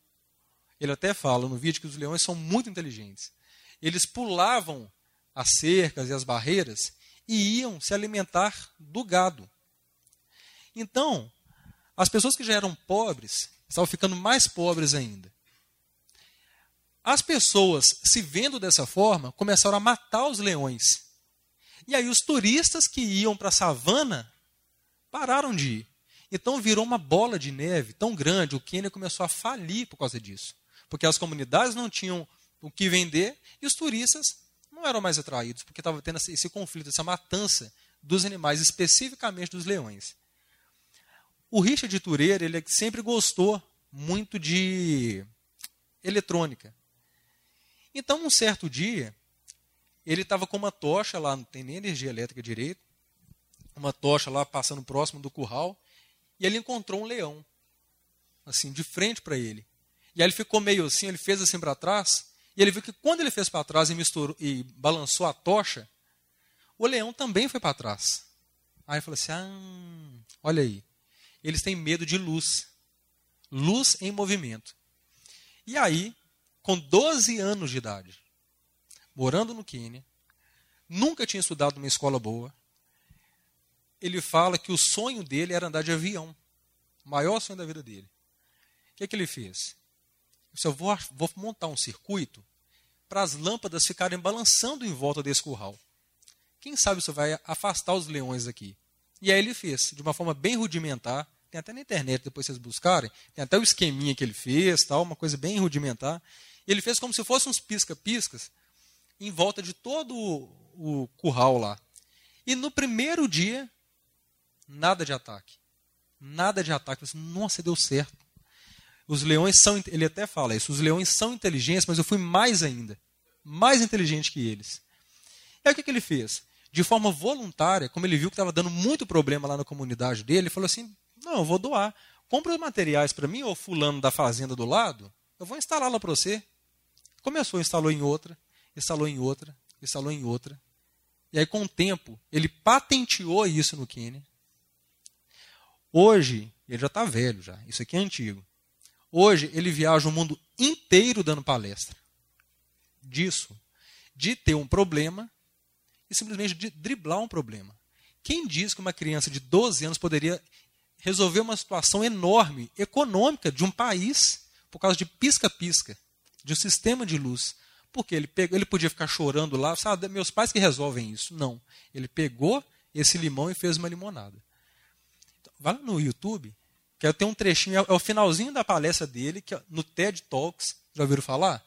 Ele até fala no vídeo que os leões são muito inteligentes. Eles pulavam as cercas e as barreiras e iam se alimentar do gado. Então, as pessoas que já eram pobres estavam ficando mais pobres ainda. As pessoas, se vendo dessa forma, começaram a matar os leões. E aí os turistas que iam para a savana pararam de ir. Então virou uma bola de neve tão grande, o Quênia começou a falir por causa disso. Porque as comunidades não tinham o que vender e os turistas não eram mais atraídos, porque estava tendo esse conflito, essa matança dos animais, especificamente dos leões. O Richard Tureira, ele sempre gostou muito de eletrônica. Então, um certo dia, ele estava com uma tocha lá, não tem nem energia elétrica direito, uma tocha lá passando próximo do curral, e ele encontrou um leão, assim, de frente para ele. E aí ele ficou meio assim, ele fez assim para trás, e ele viu que quando ele fez para trás e misturou e balançou a tocha, o leão também foi para trás. Aí falou assim: ah, olha aí, eles têm medo de luz. Luz em movimento. E aí, com 12 anos de idade, morando no Quênia, nunca tinha estudado numa escola boa, ele fala que o sonho dele era andar de avião. O maior sonho da vida dele. O que, é que ele fez? Eu vou, vou montar um circuito para as lâmpadas ficarem balançando em volta desse curral. Quem sabe isso vai afastar os leões aqui. E aí ele fez, de uma forma bem rudimentar. Tem até na internet, depois vocês buscarem. Tem até o esqueminha que ele fez, tal, uma coisa bem rudimentar. Ele fez como se fossem uns pisca-piscas em volta de todo o curral lá. E no primeiro dia, nada de ataque. Nada de ataque. Nossa, deu certo. Os leões são, ele até fala isso, os leões são inteligentes, mas eu fui mais ainda, mais inteligente que eles. E aí o que, que ele fez? De forma voluntária, como ele viu que estava dando muito problema lá na comunidade dele, ele falou assim: não, eu vou doar. Compra os materiais para mim, ou fulano da fazenda do lado, eu vou instalar lá para você. Começou, instalou em outra, instalou em outra, instalou em outra. E aí, com o tempo, ele patenteou isso no Quênia. Hoje, ele já está velho já. Isso aqui é antigo. Hoje ele viaja o mundo inteiro dando palestra. Disso. De ter um problema e simplesmente de driblar um problema. Quem diz que uma criança de 12 anos poderia resolver uma situação enorme, econômica, de um país, por causa de pisca-pisca, de um sistema de luz? Porque ele, pegou, ele podia ficar chorando lá, sabe, meus pais que resolvem isso. Não. Ele pegou esse limão e fez uma limonada. Então, vai lá no YouTube, que tem um trechinho, é o finalzinho da palestra dele, que é no TED Talks, já ouviram falar?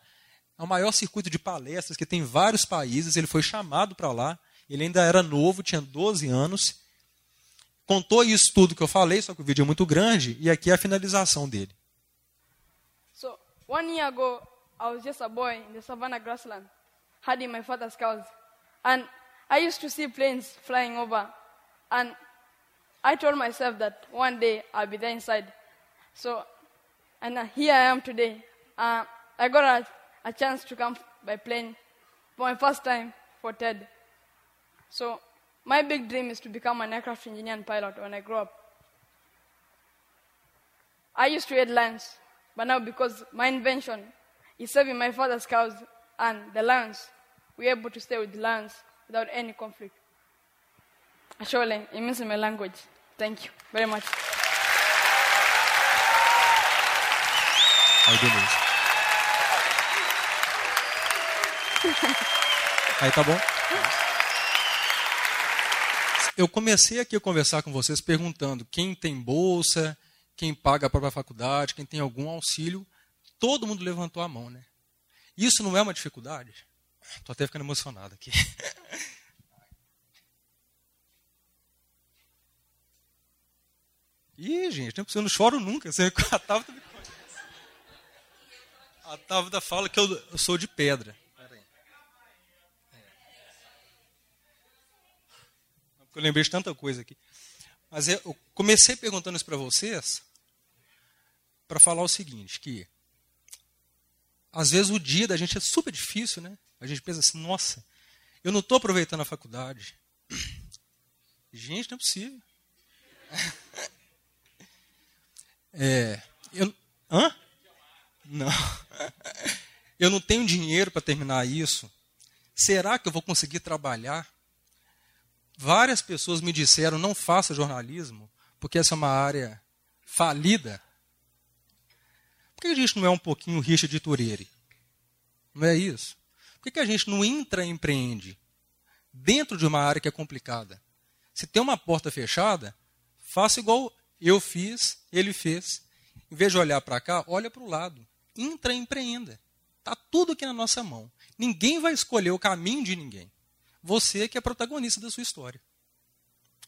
É o maior circuito de palestras que tem em vários países, ele foi chamado para lá, ele ainda era novo, tinha 12 anos, contou isso tudo que eu falei, só que o vídeo é muito grande, e aqui é a finalização dele. So, one year ago, I was just a boy in the savannah grassland, herding my father's cows, and I used to see planes flying over, and I told myself that one day I'll be there inside. So, and uh, here I am today. Uh, I got a, a chance to come by plane for my first time for TED. So, my big dream is to become an aircraft engineer and pilot when I grow up. I used to hate lions, but now because my invention is saving my father's cows and the lions, we're able to stay with the lions without any conflict. Surely, it means in my language. Thank you very much. Aí, beleza. Aí, tá bom? Eu comecei aqui a conversar com vocês perguntando quem tem bolsa, quem paga a própria faculdade, quem tem algum auxílio, todo mundo levantou a mão, né? Isso não é uma dificuldade? Estou até ficando emocionado aqui. Ih, gente, eu não choro nunca. A Távita me conhece. A Távita fala que eu, eu sou de pedra. É. Eu lembrei de tanta coisa aqui. Mas eu comecei perguntando isso para vocês para falar o seguinte, que às vezes o dia da gente é super difícil, né? A gente pensa assim, nossa, eu não estou aproveitando a faculdade. Gente, não é possível. É, eu, hã? Não. Eu não tenho dinheiro para terminar isso. Será que eu vou conseguir trabalhar? Várias pessoas me disseram: não faça jornalismo, porque essa é uma área falida. Por que a gente não é um pouquinho Richard de Tureri? Não é isso? Por que a gente não intraempreende dentro de uma área que é complicada? Se tem uma porta fechada, faça igual eu fiz, ele fez. Em vez de olhar para cá, olha para o lado. Intraempreenda. Está tudo aqui na nossa mão. Ninguém vai escolher o caminho de ninguém. Você que é protagonista da sua história.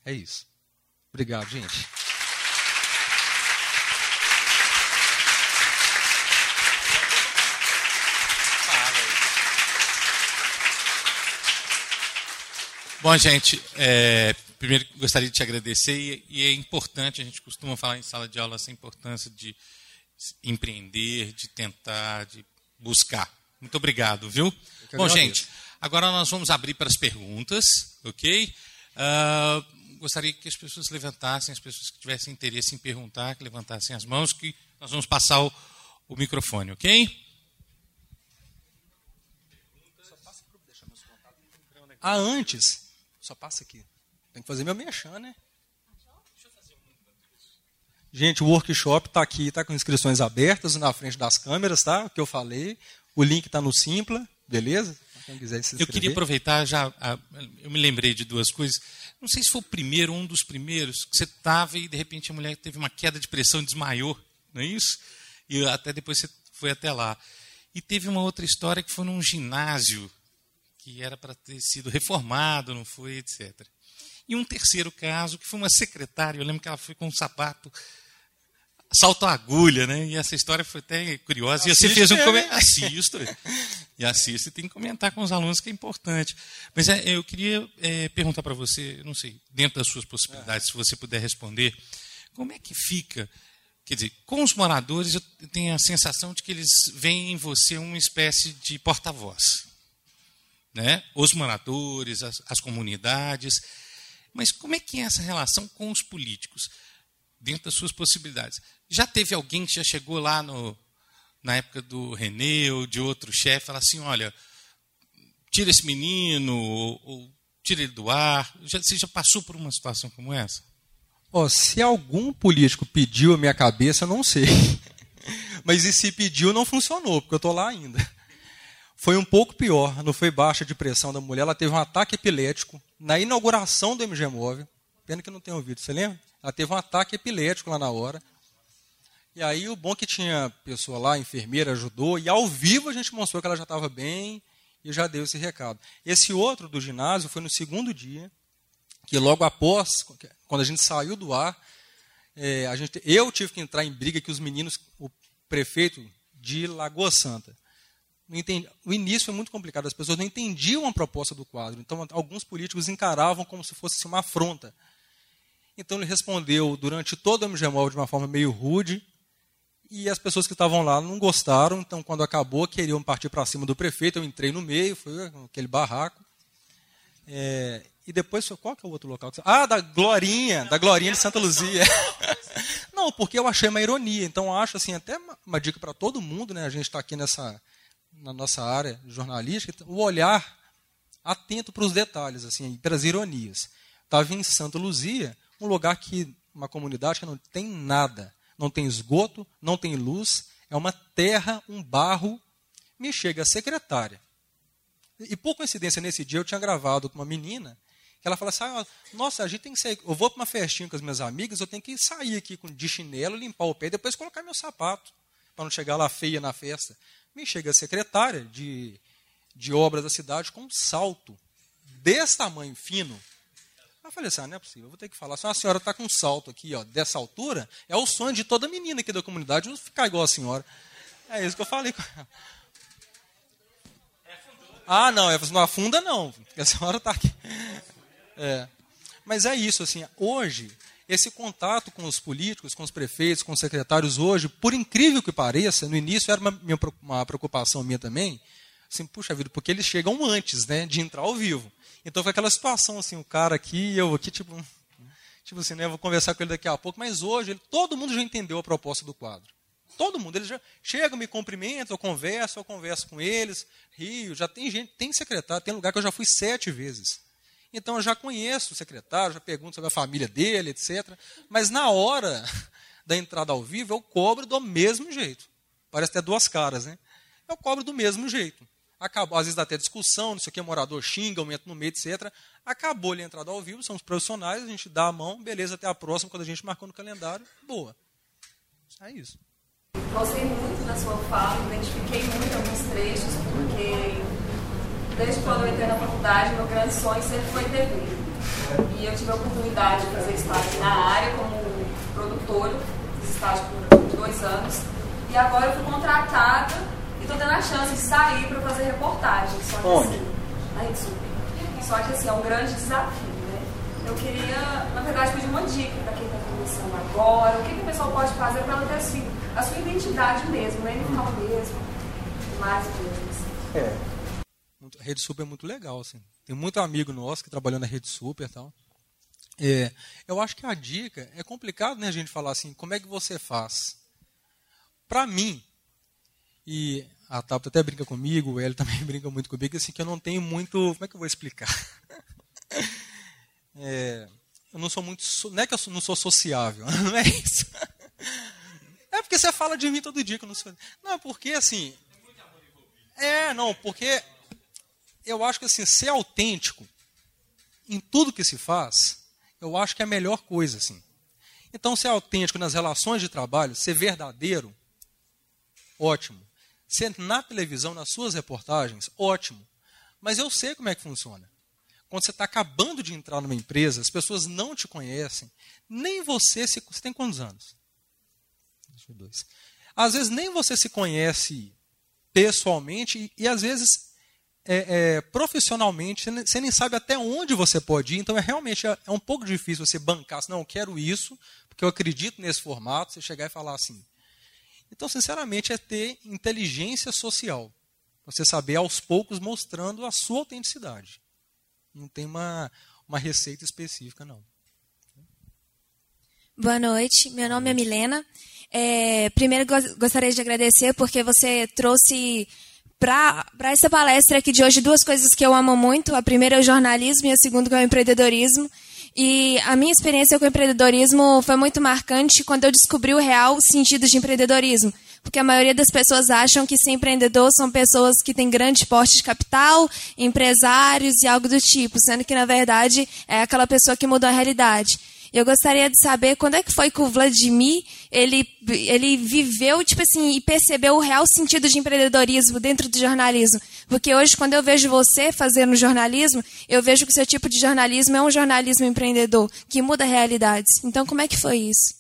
É isso. Obrigado, gente. Bom, gente, é, primeiro gostaria de te agradecer e, e, é importante, a gente costuma falar em sala de aula essa importância de empreender, de tentar, de buscar. Muito obrigado, viu? Bom, gente, agora nós vamos abrir para as perguntas, ok? Uh, gostaria que as pessoas levantassem, as pessoas que tivessem interesse em perguntar, que levantassem as mãos, que nós vamos passar o, o microfone, ok? Ah, antes, só passa aqui. Tem que fazer meu mexã, né? Gente, o workshop está aqui, está com inscrições abertas na frente das câmeras, tá? O que eu falei. O link está no Simpla, beleza? Quem quiser se inscrever. Eu queria aproveitar já, eu me lembrei de duas coisas. Não sei se foi o primeiro um dos primeiros, que você estava e de repente a mulher teve uma queda de pressão e desmaiou, não é isso? E até depois você foi até lá. E teve uma outra história que foi num ginásio que era para ter sido reformado, não foi, etc. E um terceiro caso, que foi uma secretária, eu lembro que ela foi com um sapato salto à agulha, né? E essa história foi até curiosa. Assiste e você fez um comentário. Assisto. e assiste, tem que comentar com os alunos, que é importante. Mas é, eu queria é, perguntar para você, não sei, dentro das suas possibilidades, se você puder responder, como é que fica, quer dizer, com os moradores, eu tenho a sensação de que eles veem em você uma espécie de porta-voz né? os moradores, as, as comunidades. Mas como é que é essa relação com os políticos, dentro das suas possibilidades? Já teve alguém que já chegou lá no, na época do René ou de outro chefe, falar assim, olha, tira esse menino, ou, ou tira ele do ar. Já, você já passou por uma situação como essa? Oh, se algum político pediu a minha cabeça, não sei. Mas e se pediu, não funcionou, porque eu estou lá ainda foi um pouco pior, não foi baixa de pressão da mulher, ela teve um ataque epilético na inauguração do MG Móvel. Pena que não tem ouvido, você lembra? Ela teve um ataque epilético lá na hora. E aí o bom que tinha pessoa lá, enfermeira, ajudou, e ao vivo a gente mostrou que ela já estava bem e já deu esse recado. Esse outro do ginásio foi no segundo dia, que logo após, quando a gente saiu do ar, é, a gente, eu tive que entrar em briga que os meninos, o prefeito de Lagoa Santa, entendi, o início foi muito complicado, as pessoas não entendiam a proposta do quadro. Então, alguns políticos encaravam como se fosse uma afronta. Então, ele respondeu durante todo o MGMOL de uma forma meio rude, e as pessoas que estavam lá não gostaram. Então, quando acabou, queriam partir para cima do prefeito. Eu entrei no meio, foi aquele barraco. É, e depois, qual que é o outro local? Ah, da Glorinha, da Glorinha de Santa Luzia. Não, porque eu achei uma ironia. Então, acho assim, até uma, uma dica para todo mundo, né? A gente está aqui nessa na nossa área jornalística, o olhar atento para os detalhes, assim, para as ironias. Estava em Santa Luzia, um lugar que uma comunidade que não tem nada, não tem esgoto, não tem luz, é uma terra, um barro. Me chega a secretária. E por coincidência, nesse dia eu tinha gravado com uma menina Que ela fala assim, ah, nossa, a gente tem que sair, eu vou para uma festinha com as minhas amigas, eu tenho que sair aqui de chinelo, limpar o pé e depois colocar meu sapato, para não chegar lá feia na festa. Me chega a secretária de, de obras da cidade com um salto desse tamanho, fino. Eu falei assim, ah, não é possível, eu vou ter que falar. Se a senhora está com um salto aqui, ó, dessa altura, é o sonho de toda menina aqui da comunidade, ficar igual a senhora. É isso que eu falei com ela. Ah, não, não afunda não, porque a senhora está aqui. É. Mas é isso, assim, hoje, esse contato com os políticos, com os prefeitos, com os secretários hoje, por incrível que pareça, no início era uma, uma preocupação minha também, assim, puxa vida, porque eles chegam antes, né, de entrar ao vivo. Então foi aquela situação, assim, o cara aqui, eu aqui, tipo, tipo assim, né, vou conversar com ele daqui a pouco, mas hoje ele, todo mundo já entendeu a proposta do quadro. Todo mundo, eles já chegam, me cumprimentam, eu converso, eu converso com eles, rio, já tem gente, tem secretário, tem lugar que eu já fui sete vezes. Então eu já conheço o secretário, já pergunto sobre a família dele, etc. Mas na hora da entrada ao vivo, eu cobro do mesmo jeito. Parece ter duas caras, né? Eu cobro do mesmo jeito. Acabou, às vezes dá até discussão, não sei o que, morador xinga, aumenta no meio, etc. Acabou a entrada ao vivo, somos profissionais, a gente dá a mão, beleza, até a próxima, quando a gente marcou no calendário, boa. É isso. Gostei muito da sua fala, identifiquei muito alguns trechos, porque desde quando eu entrei na faculdade, meu grande sonho sempre foi TV. E eu tive a oportunidade de fazer estágio na área como produtora, fiz estágio por dois anos. E agora eu fui contratada e estou tendo a chance de sair para fazer reportagem. Só que Onde? assim, na Rede. Só que assim, é um grande desafio, né? Eu queria, na verdade, pedir uma dica para quem está começando agora, o que, que o pessoal pode fazer para ela ter assim, a sua identidade mesmo, né? Não ficar o mesmo, mais coisas. É. Rede Super é muito legal, assim. Tem muito amigo nosso que trabalhou na Rede Super e tal. É, eu acho que a dica é complicado, né, a gente falar assim, como é que você faz? Para mim, e a Tabata até brinca comigo, o Hélio também brinca muito comigo, assim, que eu não tenho muito. Como é que eu vou explicar? É, eu não sou muito. Não é que eu não sou sociável, não é isso. É porque você fala de mim todo dia que eu não sou. Não, porque assim. É, não, porque eu acho que assim, ser autêntico em tudo que se faz, eu acho que é a melhor coisa. Assim. Então, ser autêntico nas relações de trabalho, ser verdadeiro, ótimo. Ser na televisão, nas suas reportagens, ótimo. Mas eu sei como é que funciona. Quando você está acabando de entrar numa empresa, as pessoas não te conhecem, nem você se. Você tem quantos anos? Dois. Às vezes nem você se conhece pessoalmente e, e às vezes é, é, profissionalmente, você nem sabe até onde você pode ir, então é realmente é, é um pouco difícil você bancar, assim, não, eu quero isso, porque eu acredito nesse formato, você chegar e falar assim. Então, sinceramente, é ter inteligência social. Você saber aos poucos mostrando a sua autenticidade. Não tem uma, uma receita específica, não. Boa noite, meu nome é Milena. É, primeiro gostaria de agradecer porque você trouxe para essa palestra aqui de hoje duas coisas que eu amo muito. A primeira é o jornalismo e a segunda é o empreendedorismo. E a minha experiência com o empreendedorismo foi muito marcante quando eu descobri o real sentido de empreendedorismo. Porque a maioria das pessoas acham que ser empreendedor são pessoas que têm grande porte de capital, empresários e algo do tipo, sendo que, na verdade, é aquela pessoa que mudou a realidade. Eu gostaria de saber quando é que foi que o Vladimir ele, ele viveu tipo assim e percebeu o real sentido de empreendedorismo dentro do jornalismo. Porque hoje, quando eu vejo você fazendo jornalismo, eu vejo que o seu tipo de jornalismo é um jornalismo empreendedor, que muda realidades. Então, como é que foi isso?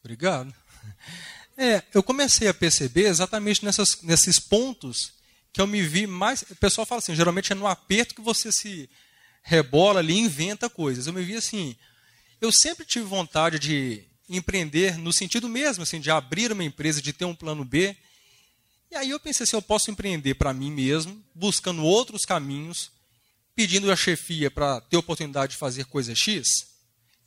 Obrigado. É, eu comecei a perceber exatamente nessas, nesses pontos que eu me vi mais. O pessoal fala assim, geralmente é no aperto que você se rebola ali e inventa coisas. Eu me vi assim eu sempre tive vontade de empreender no sentido mesmo, assim, de abrir uma empresa, de ter um plano B. E aí eu pensei assim, eu posso empreender para mim mesmo, buscando outros caminhos, pedindo a chefia para ter oportunidade de fazer coisa X.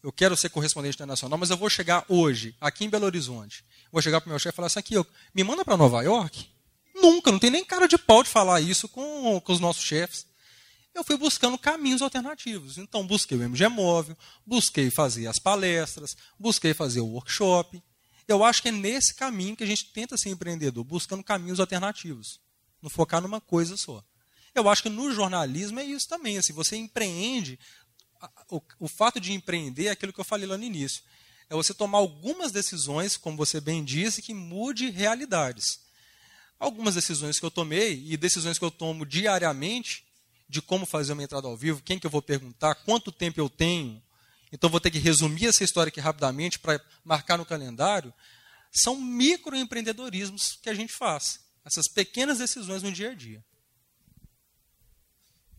Eu quero ser correspondente internacional, mas eu vou chegar hoje, aqui em Belo Horizonte. Vou chegar para o meu chefe e falar assim, aqui, me manda para Nova York? Nunca, não tem nem cara de pau de falar isso com, com os nossos chefes eu fui buscando caminhos alternativos. Então, busquei o MG Móvel, busquei fazer as palestras, busquei fazer o workshop. Eu acho que é nesse caminho que a gente tenta ser empreendedor, buscando caminhos alternativos, não focar numa coisa só. Eu acho que no jornalismo é isso também. Assim, você empreende o, o fato de empreender é aquilo que eu falei lá no início. É você tomar algumas decisões, como você bem disse, que mude realidades. Algumas decisões que eu tomei e decisões que eu tomo diariamente de como fazer uma entrada ao vivo, quem que eu vou perguntar, quanto tempo eu tenho. Então vou ter que resumir essa história aqui rapidamente para marcar no calendário. São microempreendedorismos que a gente faz. Essas pequenas decisões no dia a dia.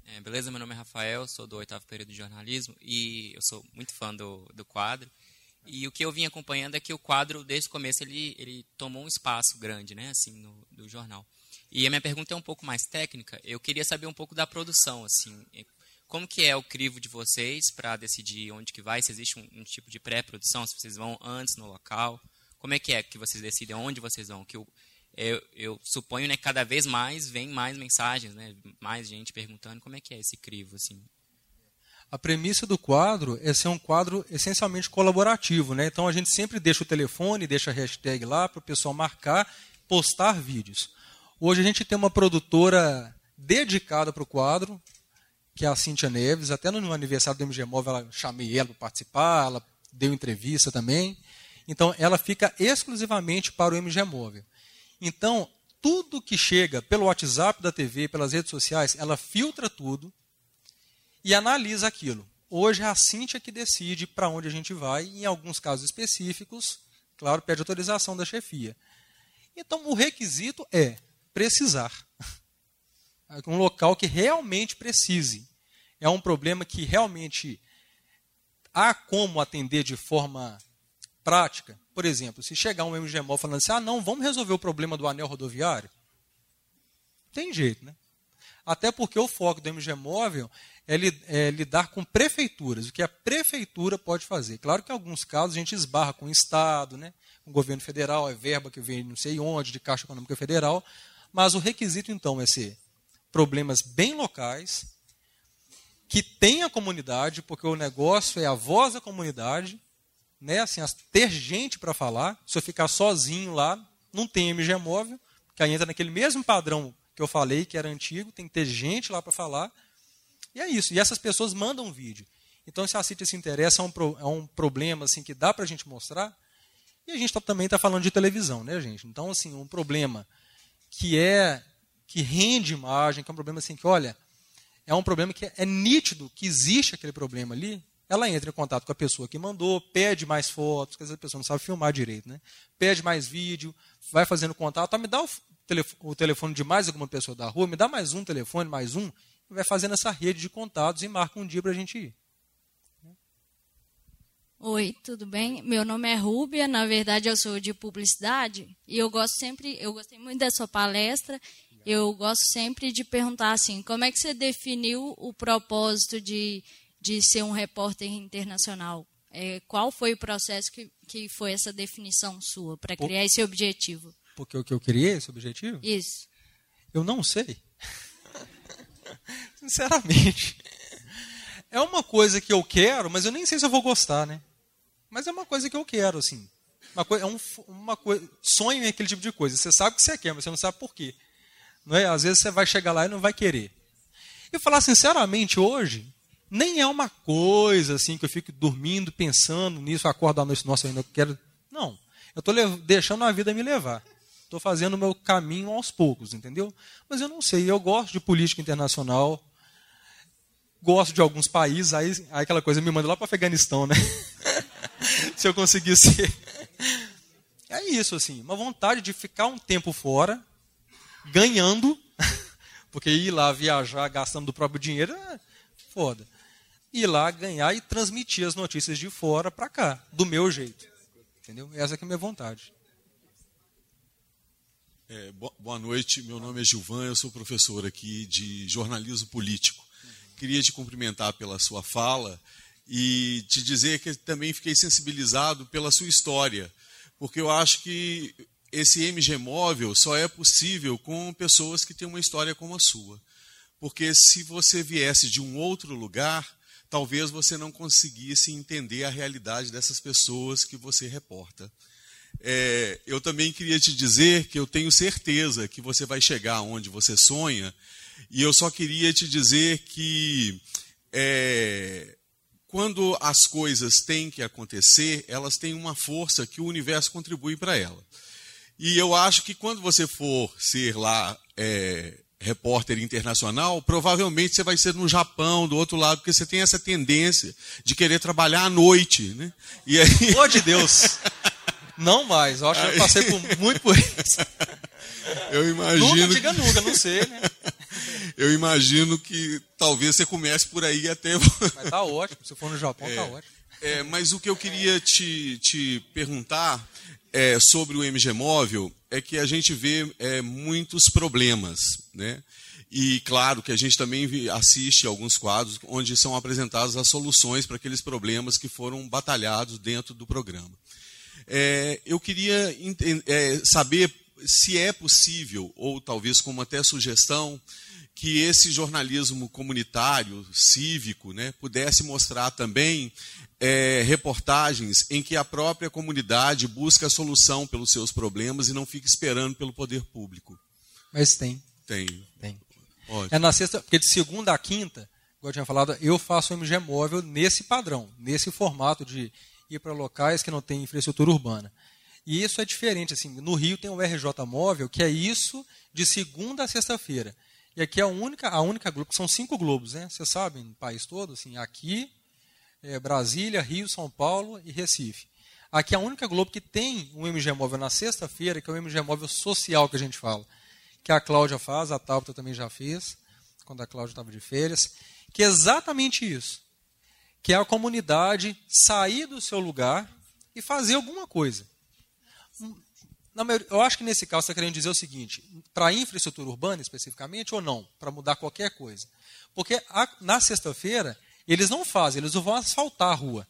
É, beleza, meu nome é Rafael, sou do oitavo período de jornalismo e eu sou muito fã do, do quadro. E o que eu vim acompanhando é que o quadro, desde o começo, ele, ele tomou um espaço grande, né, assim, no, do jornal. E a minha pergunta é um pouco mais técnica. Eu queria saber um pouco da produção, assim, como que é o crivo de vocês para decidir onde que vai? Se existe um, um tipo de pré-produção, se vocês vão antes no local? Como é que é que vocês decidem onde vocês vão? Que eu, eu, eu suponho, né, cada vez mais vem mais mensagens, né, mais gente perguntando como é que é esse crivo, assim. A premissa do quadro é ser um quadro essencialmente colaborativo, né? Então a gente sempre deixa o telefone, deixa a hashtag lá para o pessoal marcar, postar vídeos. Hoje a gente tem uma produtora dedicada para o quadro, que é a Cíntia Neves. Até no aniversário do MG Móvel, ela chamei ela para participar, ela deu entrevista também. Então ela fica exclusivamente para o MG Móvel. Então, tudo que chega pelo WhatsApp da TV, pelas redes sociais, ela filtra tudo e analisa aquilo. Hoje é a Cíntia que decide para onde a gente vai, em alguns casos específicos, claro, pede autorização da chefia. Então, o requisito é precisar. Um local que realmente precise. É um problema que realmente há como atender de forma prática. Por exemplo, se chegar um MGMOL falando assim, ah, não, vamos resolver o problema do anel rodoviário, tem jeito, né? Até porque o foco do MG Móvel é, é, lidar com prefeituras, o que a prefeitura pode fazer. Claro que em alguns casos a gente esbarra com o Estado, né, com o governo federal, é verba que vem não sei onde, de Caixa Econômica Federal, mas o requisito então é ser problemas bem locais, que tenha comunidade, porque o negócio é a voz da comunidade, né, assim, ter gente para falar, se eu ficar sozinho lá, não tem MG móvel, que aí entra naquele mesmo padrão que eu falei, que era antigo, tem que ter gente lá para falar. E é isso. E essas pessoas mandam vídeo. Então, se a CIT se interessa, é um, pro, é um problema assim que dá para a gente mostrar. E a gente tá, também está falando de televisão, né, gente? Então, assim, um problema que é que rende imagem, que é um problema assim que, olha, é um problema que é, é nítido que existe aquele problema ali. Ela entra em contato com a pessoa que mandou, pede mais fotos, porque às a pessoa não sabe filmar direito, né? Pede mais vídeo, vai fazendo contato, ah, me dá o, o telefone de mais alguma pessoa da rua, me dá mais um telefone, mais um, e vai fazendo essa rede de contatos e marca um dia para a gente ir. Oi, tudo bem? Meu nome é Rúbia, na verdade eu sou de publicidade e eu gosto sempre, eu gostei muito da sua palestra. Eu gosto sempre de perguntar assim, como é que você definiu o propósito de, de ser um repórter internacional? É, qual foi o processo que, que foi essa definição sua para criar esse objetivo? Porque o que eu criei esse objetivo? Isso. Eu não sei. Sinceramente. É uma coisa que eu quero, mas eu nem sei se eu vou gostar, né? Mas é uma coisa que eu quero, assim. Uma coisa, é um, uma coisa, sonho é aquele tipo de coisa. Você sabe que você quer, mas você não sabe por quê. Não é? Às vezes você vai chegar lá e não vai querer. E falar sinceramente, hoje, nem é uma coisa assim que eu fico dormindo, pensando nisso, acordo à noite, nossa, eu ainda quero. Não. Eu estou deixando a vida me levar. Estou fazendo o meu caminho aos poucos, entendeu? Mas eu não sei, eu gosto de política internacional, gosto de alguns países, aí, aí aquela coisa me manda lá para o Afeganistão, né? Se eu conseguisse. É isso, assim, uma vontade de ficar um tempo fora, ganhando, porque ir lá viajar gastando do próprio dinheiro é foda. Ir lá ganhar e transmitir as notícias de fora para cá, do meu jeito. Entendeu? Essa é a minha vontade. É, boa noite, meu nome é Gilvan, eu sou professor aqui de jornalismo político. Queria te cumprimentar pela sua fala e te dizer que também fiquei sensibilizado pela sua história, porque eu acho que esse MG móvel só é possível com pessoas que têm uma história como a sua. Porque se você viesse de um outro lugar, talvez você não conseguisse entender a realidade dessas pessoas que você reporta. É, eu também queria te dizer que eu tenho certeza que você vai chegar onde você sonha, e eu só queria te dizer que é, quando as coisas têm que acontecer, elas têm uma força que o universo contribui para ela. E eu acho que quando você for ser lá é, repórter internacional, provavelmente você vai ser no Japão, do outro lado, porque você tem essa tendência de querer trabalhar à noite. Né? E aí... Oh, de Deus! Não mais, eu acho que eu passei por, muito por isso. Eu imagino. Nunca diga nunca, não sei, né? Eu imagino que talvez você comece por aí até. Mas tá ótimo, se for no Japão, tá é, tá ótimo. É, mas o que eu queria te, te perguntar é, sobre o MG Móvel é que a gente vê é, muitos problemas, né? E claro que a gente também assiste alguns quadros onde são apresentadas as soluções para aqueles problemas que foram batalhados dentro do programa. É, eu queria é, saber se é possível, ou talvez como até sugestão, que esse jornalismo comunitário, cívico, né, pudesse mostrar também é, reportagens em que a própria comunidade busca a solução pelos seus problemas e não fica esperando pelo poder público. Mas tem. Tem. Tem. É na sexta, porque de segunda a quinta, como eu tinha falado, eu faço o MG móvel nesse padrão, nesse formato de ir para locais que não têm infraestrutura urbana. E isso é diferente. Assim, no Rio tem o RJ Móvel, que é isso de segunda a sexta-feira. E aqui é a única, a única globo, são cinco globos, né? Vocês sabem, no país todo, assim, aqui, é, Brasília, Rio, São Paulo e Recife. Aqui é a única globo que tem um MG móvel na sexta-feira, que é o MG móvel social que a gente fala. Que a Cláudia faz, a Tabata também já fez, quando a Cláudia estava de férias. Que é exatamente isso. Que é a comunidade sair do seu lugar e fazer alguma coisa eu acho que nesse caso você está querendo dizer o seguinte: para infraestrutura urbana especificamente ou não? Para mudar qualquer coisa. Porque a, na sexta-feira, eles não fazem, eles vão asfaltar a rua.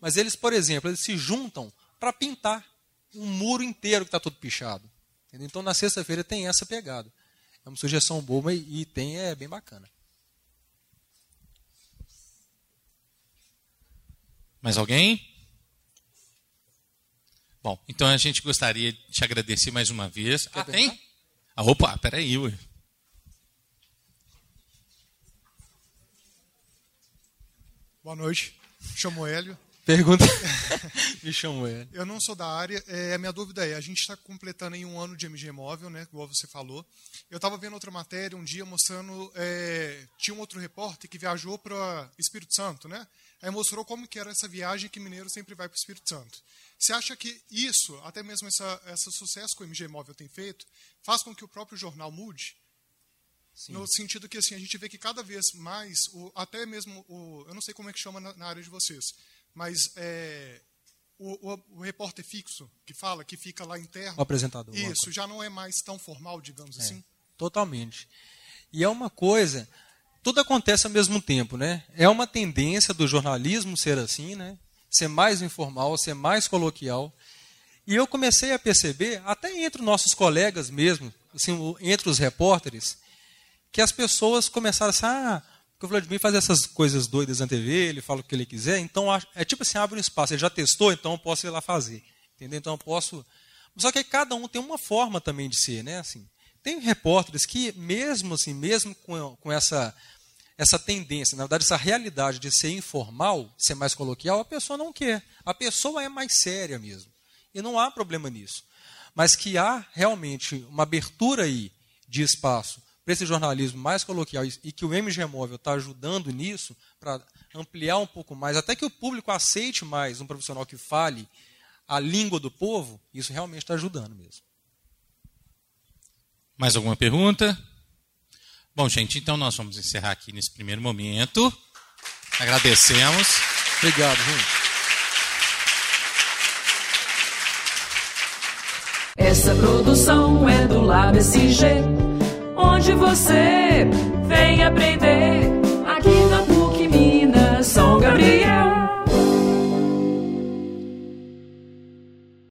Mas eles, por exemplo, eles se juntam para pintar um muro inteiro que está todo pichado. Entendeu? Então na sexta-feira tem essa pegada. É uma sugestão boa e, e tem, é bem bacana. Mais alguém? Bom, então a gente gostaria de te agradecer mais uma vez. Ah, tem? Ah, opa, peraí, ué. Boa noite, chamo Hélio. Pergunta. Me chamo Hélio. Eu não sou da área. É, a minha dúvida é: a gente está completando em um ano de MG móvel, né? Igual você falou. Eu estava vendo outra matéria um dia mostrando. É, tinha um outro repórter que viajou para Espírito Santo, né? Aí mostrou como que era essa viagem que mineiro sempre vai para o Espírito Santo. Você acha que isso, até mesmo essa, esse sucesso que o MG Móvel tem feito, faz com que o próprio jornal mude? Sim. No sentido que assim, a gente vê que cada vez mais, o, até mesmo, o, eu não sei como é que chama na, na área de vocês, mas é, o, o, o, repórter fixo que fala, que fica lá interno. O apresentador. Isso, já não é mais tão formal, digamos é, assim? Totalmente. E é uma coisa, tudo acontece ao mesmo tempo, né? É uma tendência do jornalismo ser assim, né? Ser mais informal, ser mais coloquial. E eu comecei a perceber, até entre nossos colegas mesmo, assim, entre os repórteres, que as pessoas começaram assim, ah, porque o Vladimir faz essas coisas doidas na TV, ele fala o que ele quiser, então é tipo assim, abre um espaço, ele já testou, então eu posso ir lá fazer. Entendeu? Então eu posso. Só que cada um tem uma forma também de ser, né? Assim, tem repórteres que, mesmo assim, mesmo com, com essa essa tendência, na verdade, essa realidade de ser informal, ser mais coloquial, a pessoa não quer. A pessoa é mais séria mesmo. E não há problema nisso. Mas que há realmente uma abertura aí de espaço para esse jornalismo mais coloquial e que o MG Móvel está ajudando nisso, para ampliar um pouco mais, até que o público aceite mais um profissional que fale a língua do povo, isso realmente está ajudando mesmo. Mais alguma pergunta? Bom, gente, então nós vamos encerrar aqui nesse primeiro momento. Agradecemos. Obrigado, gente. Essa produção é do Lab SG, onde você vem aprender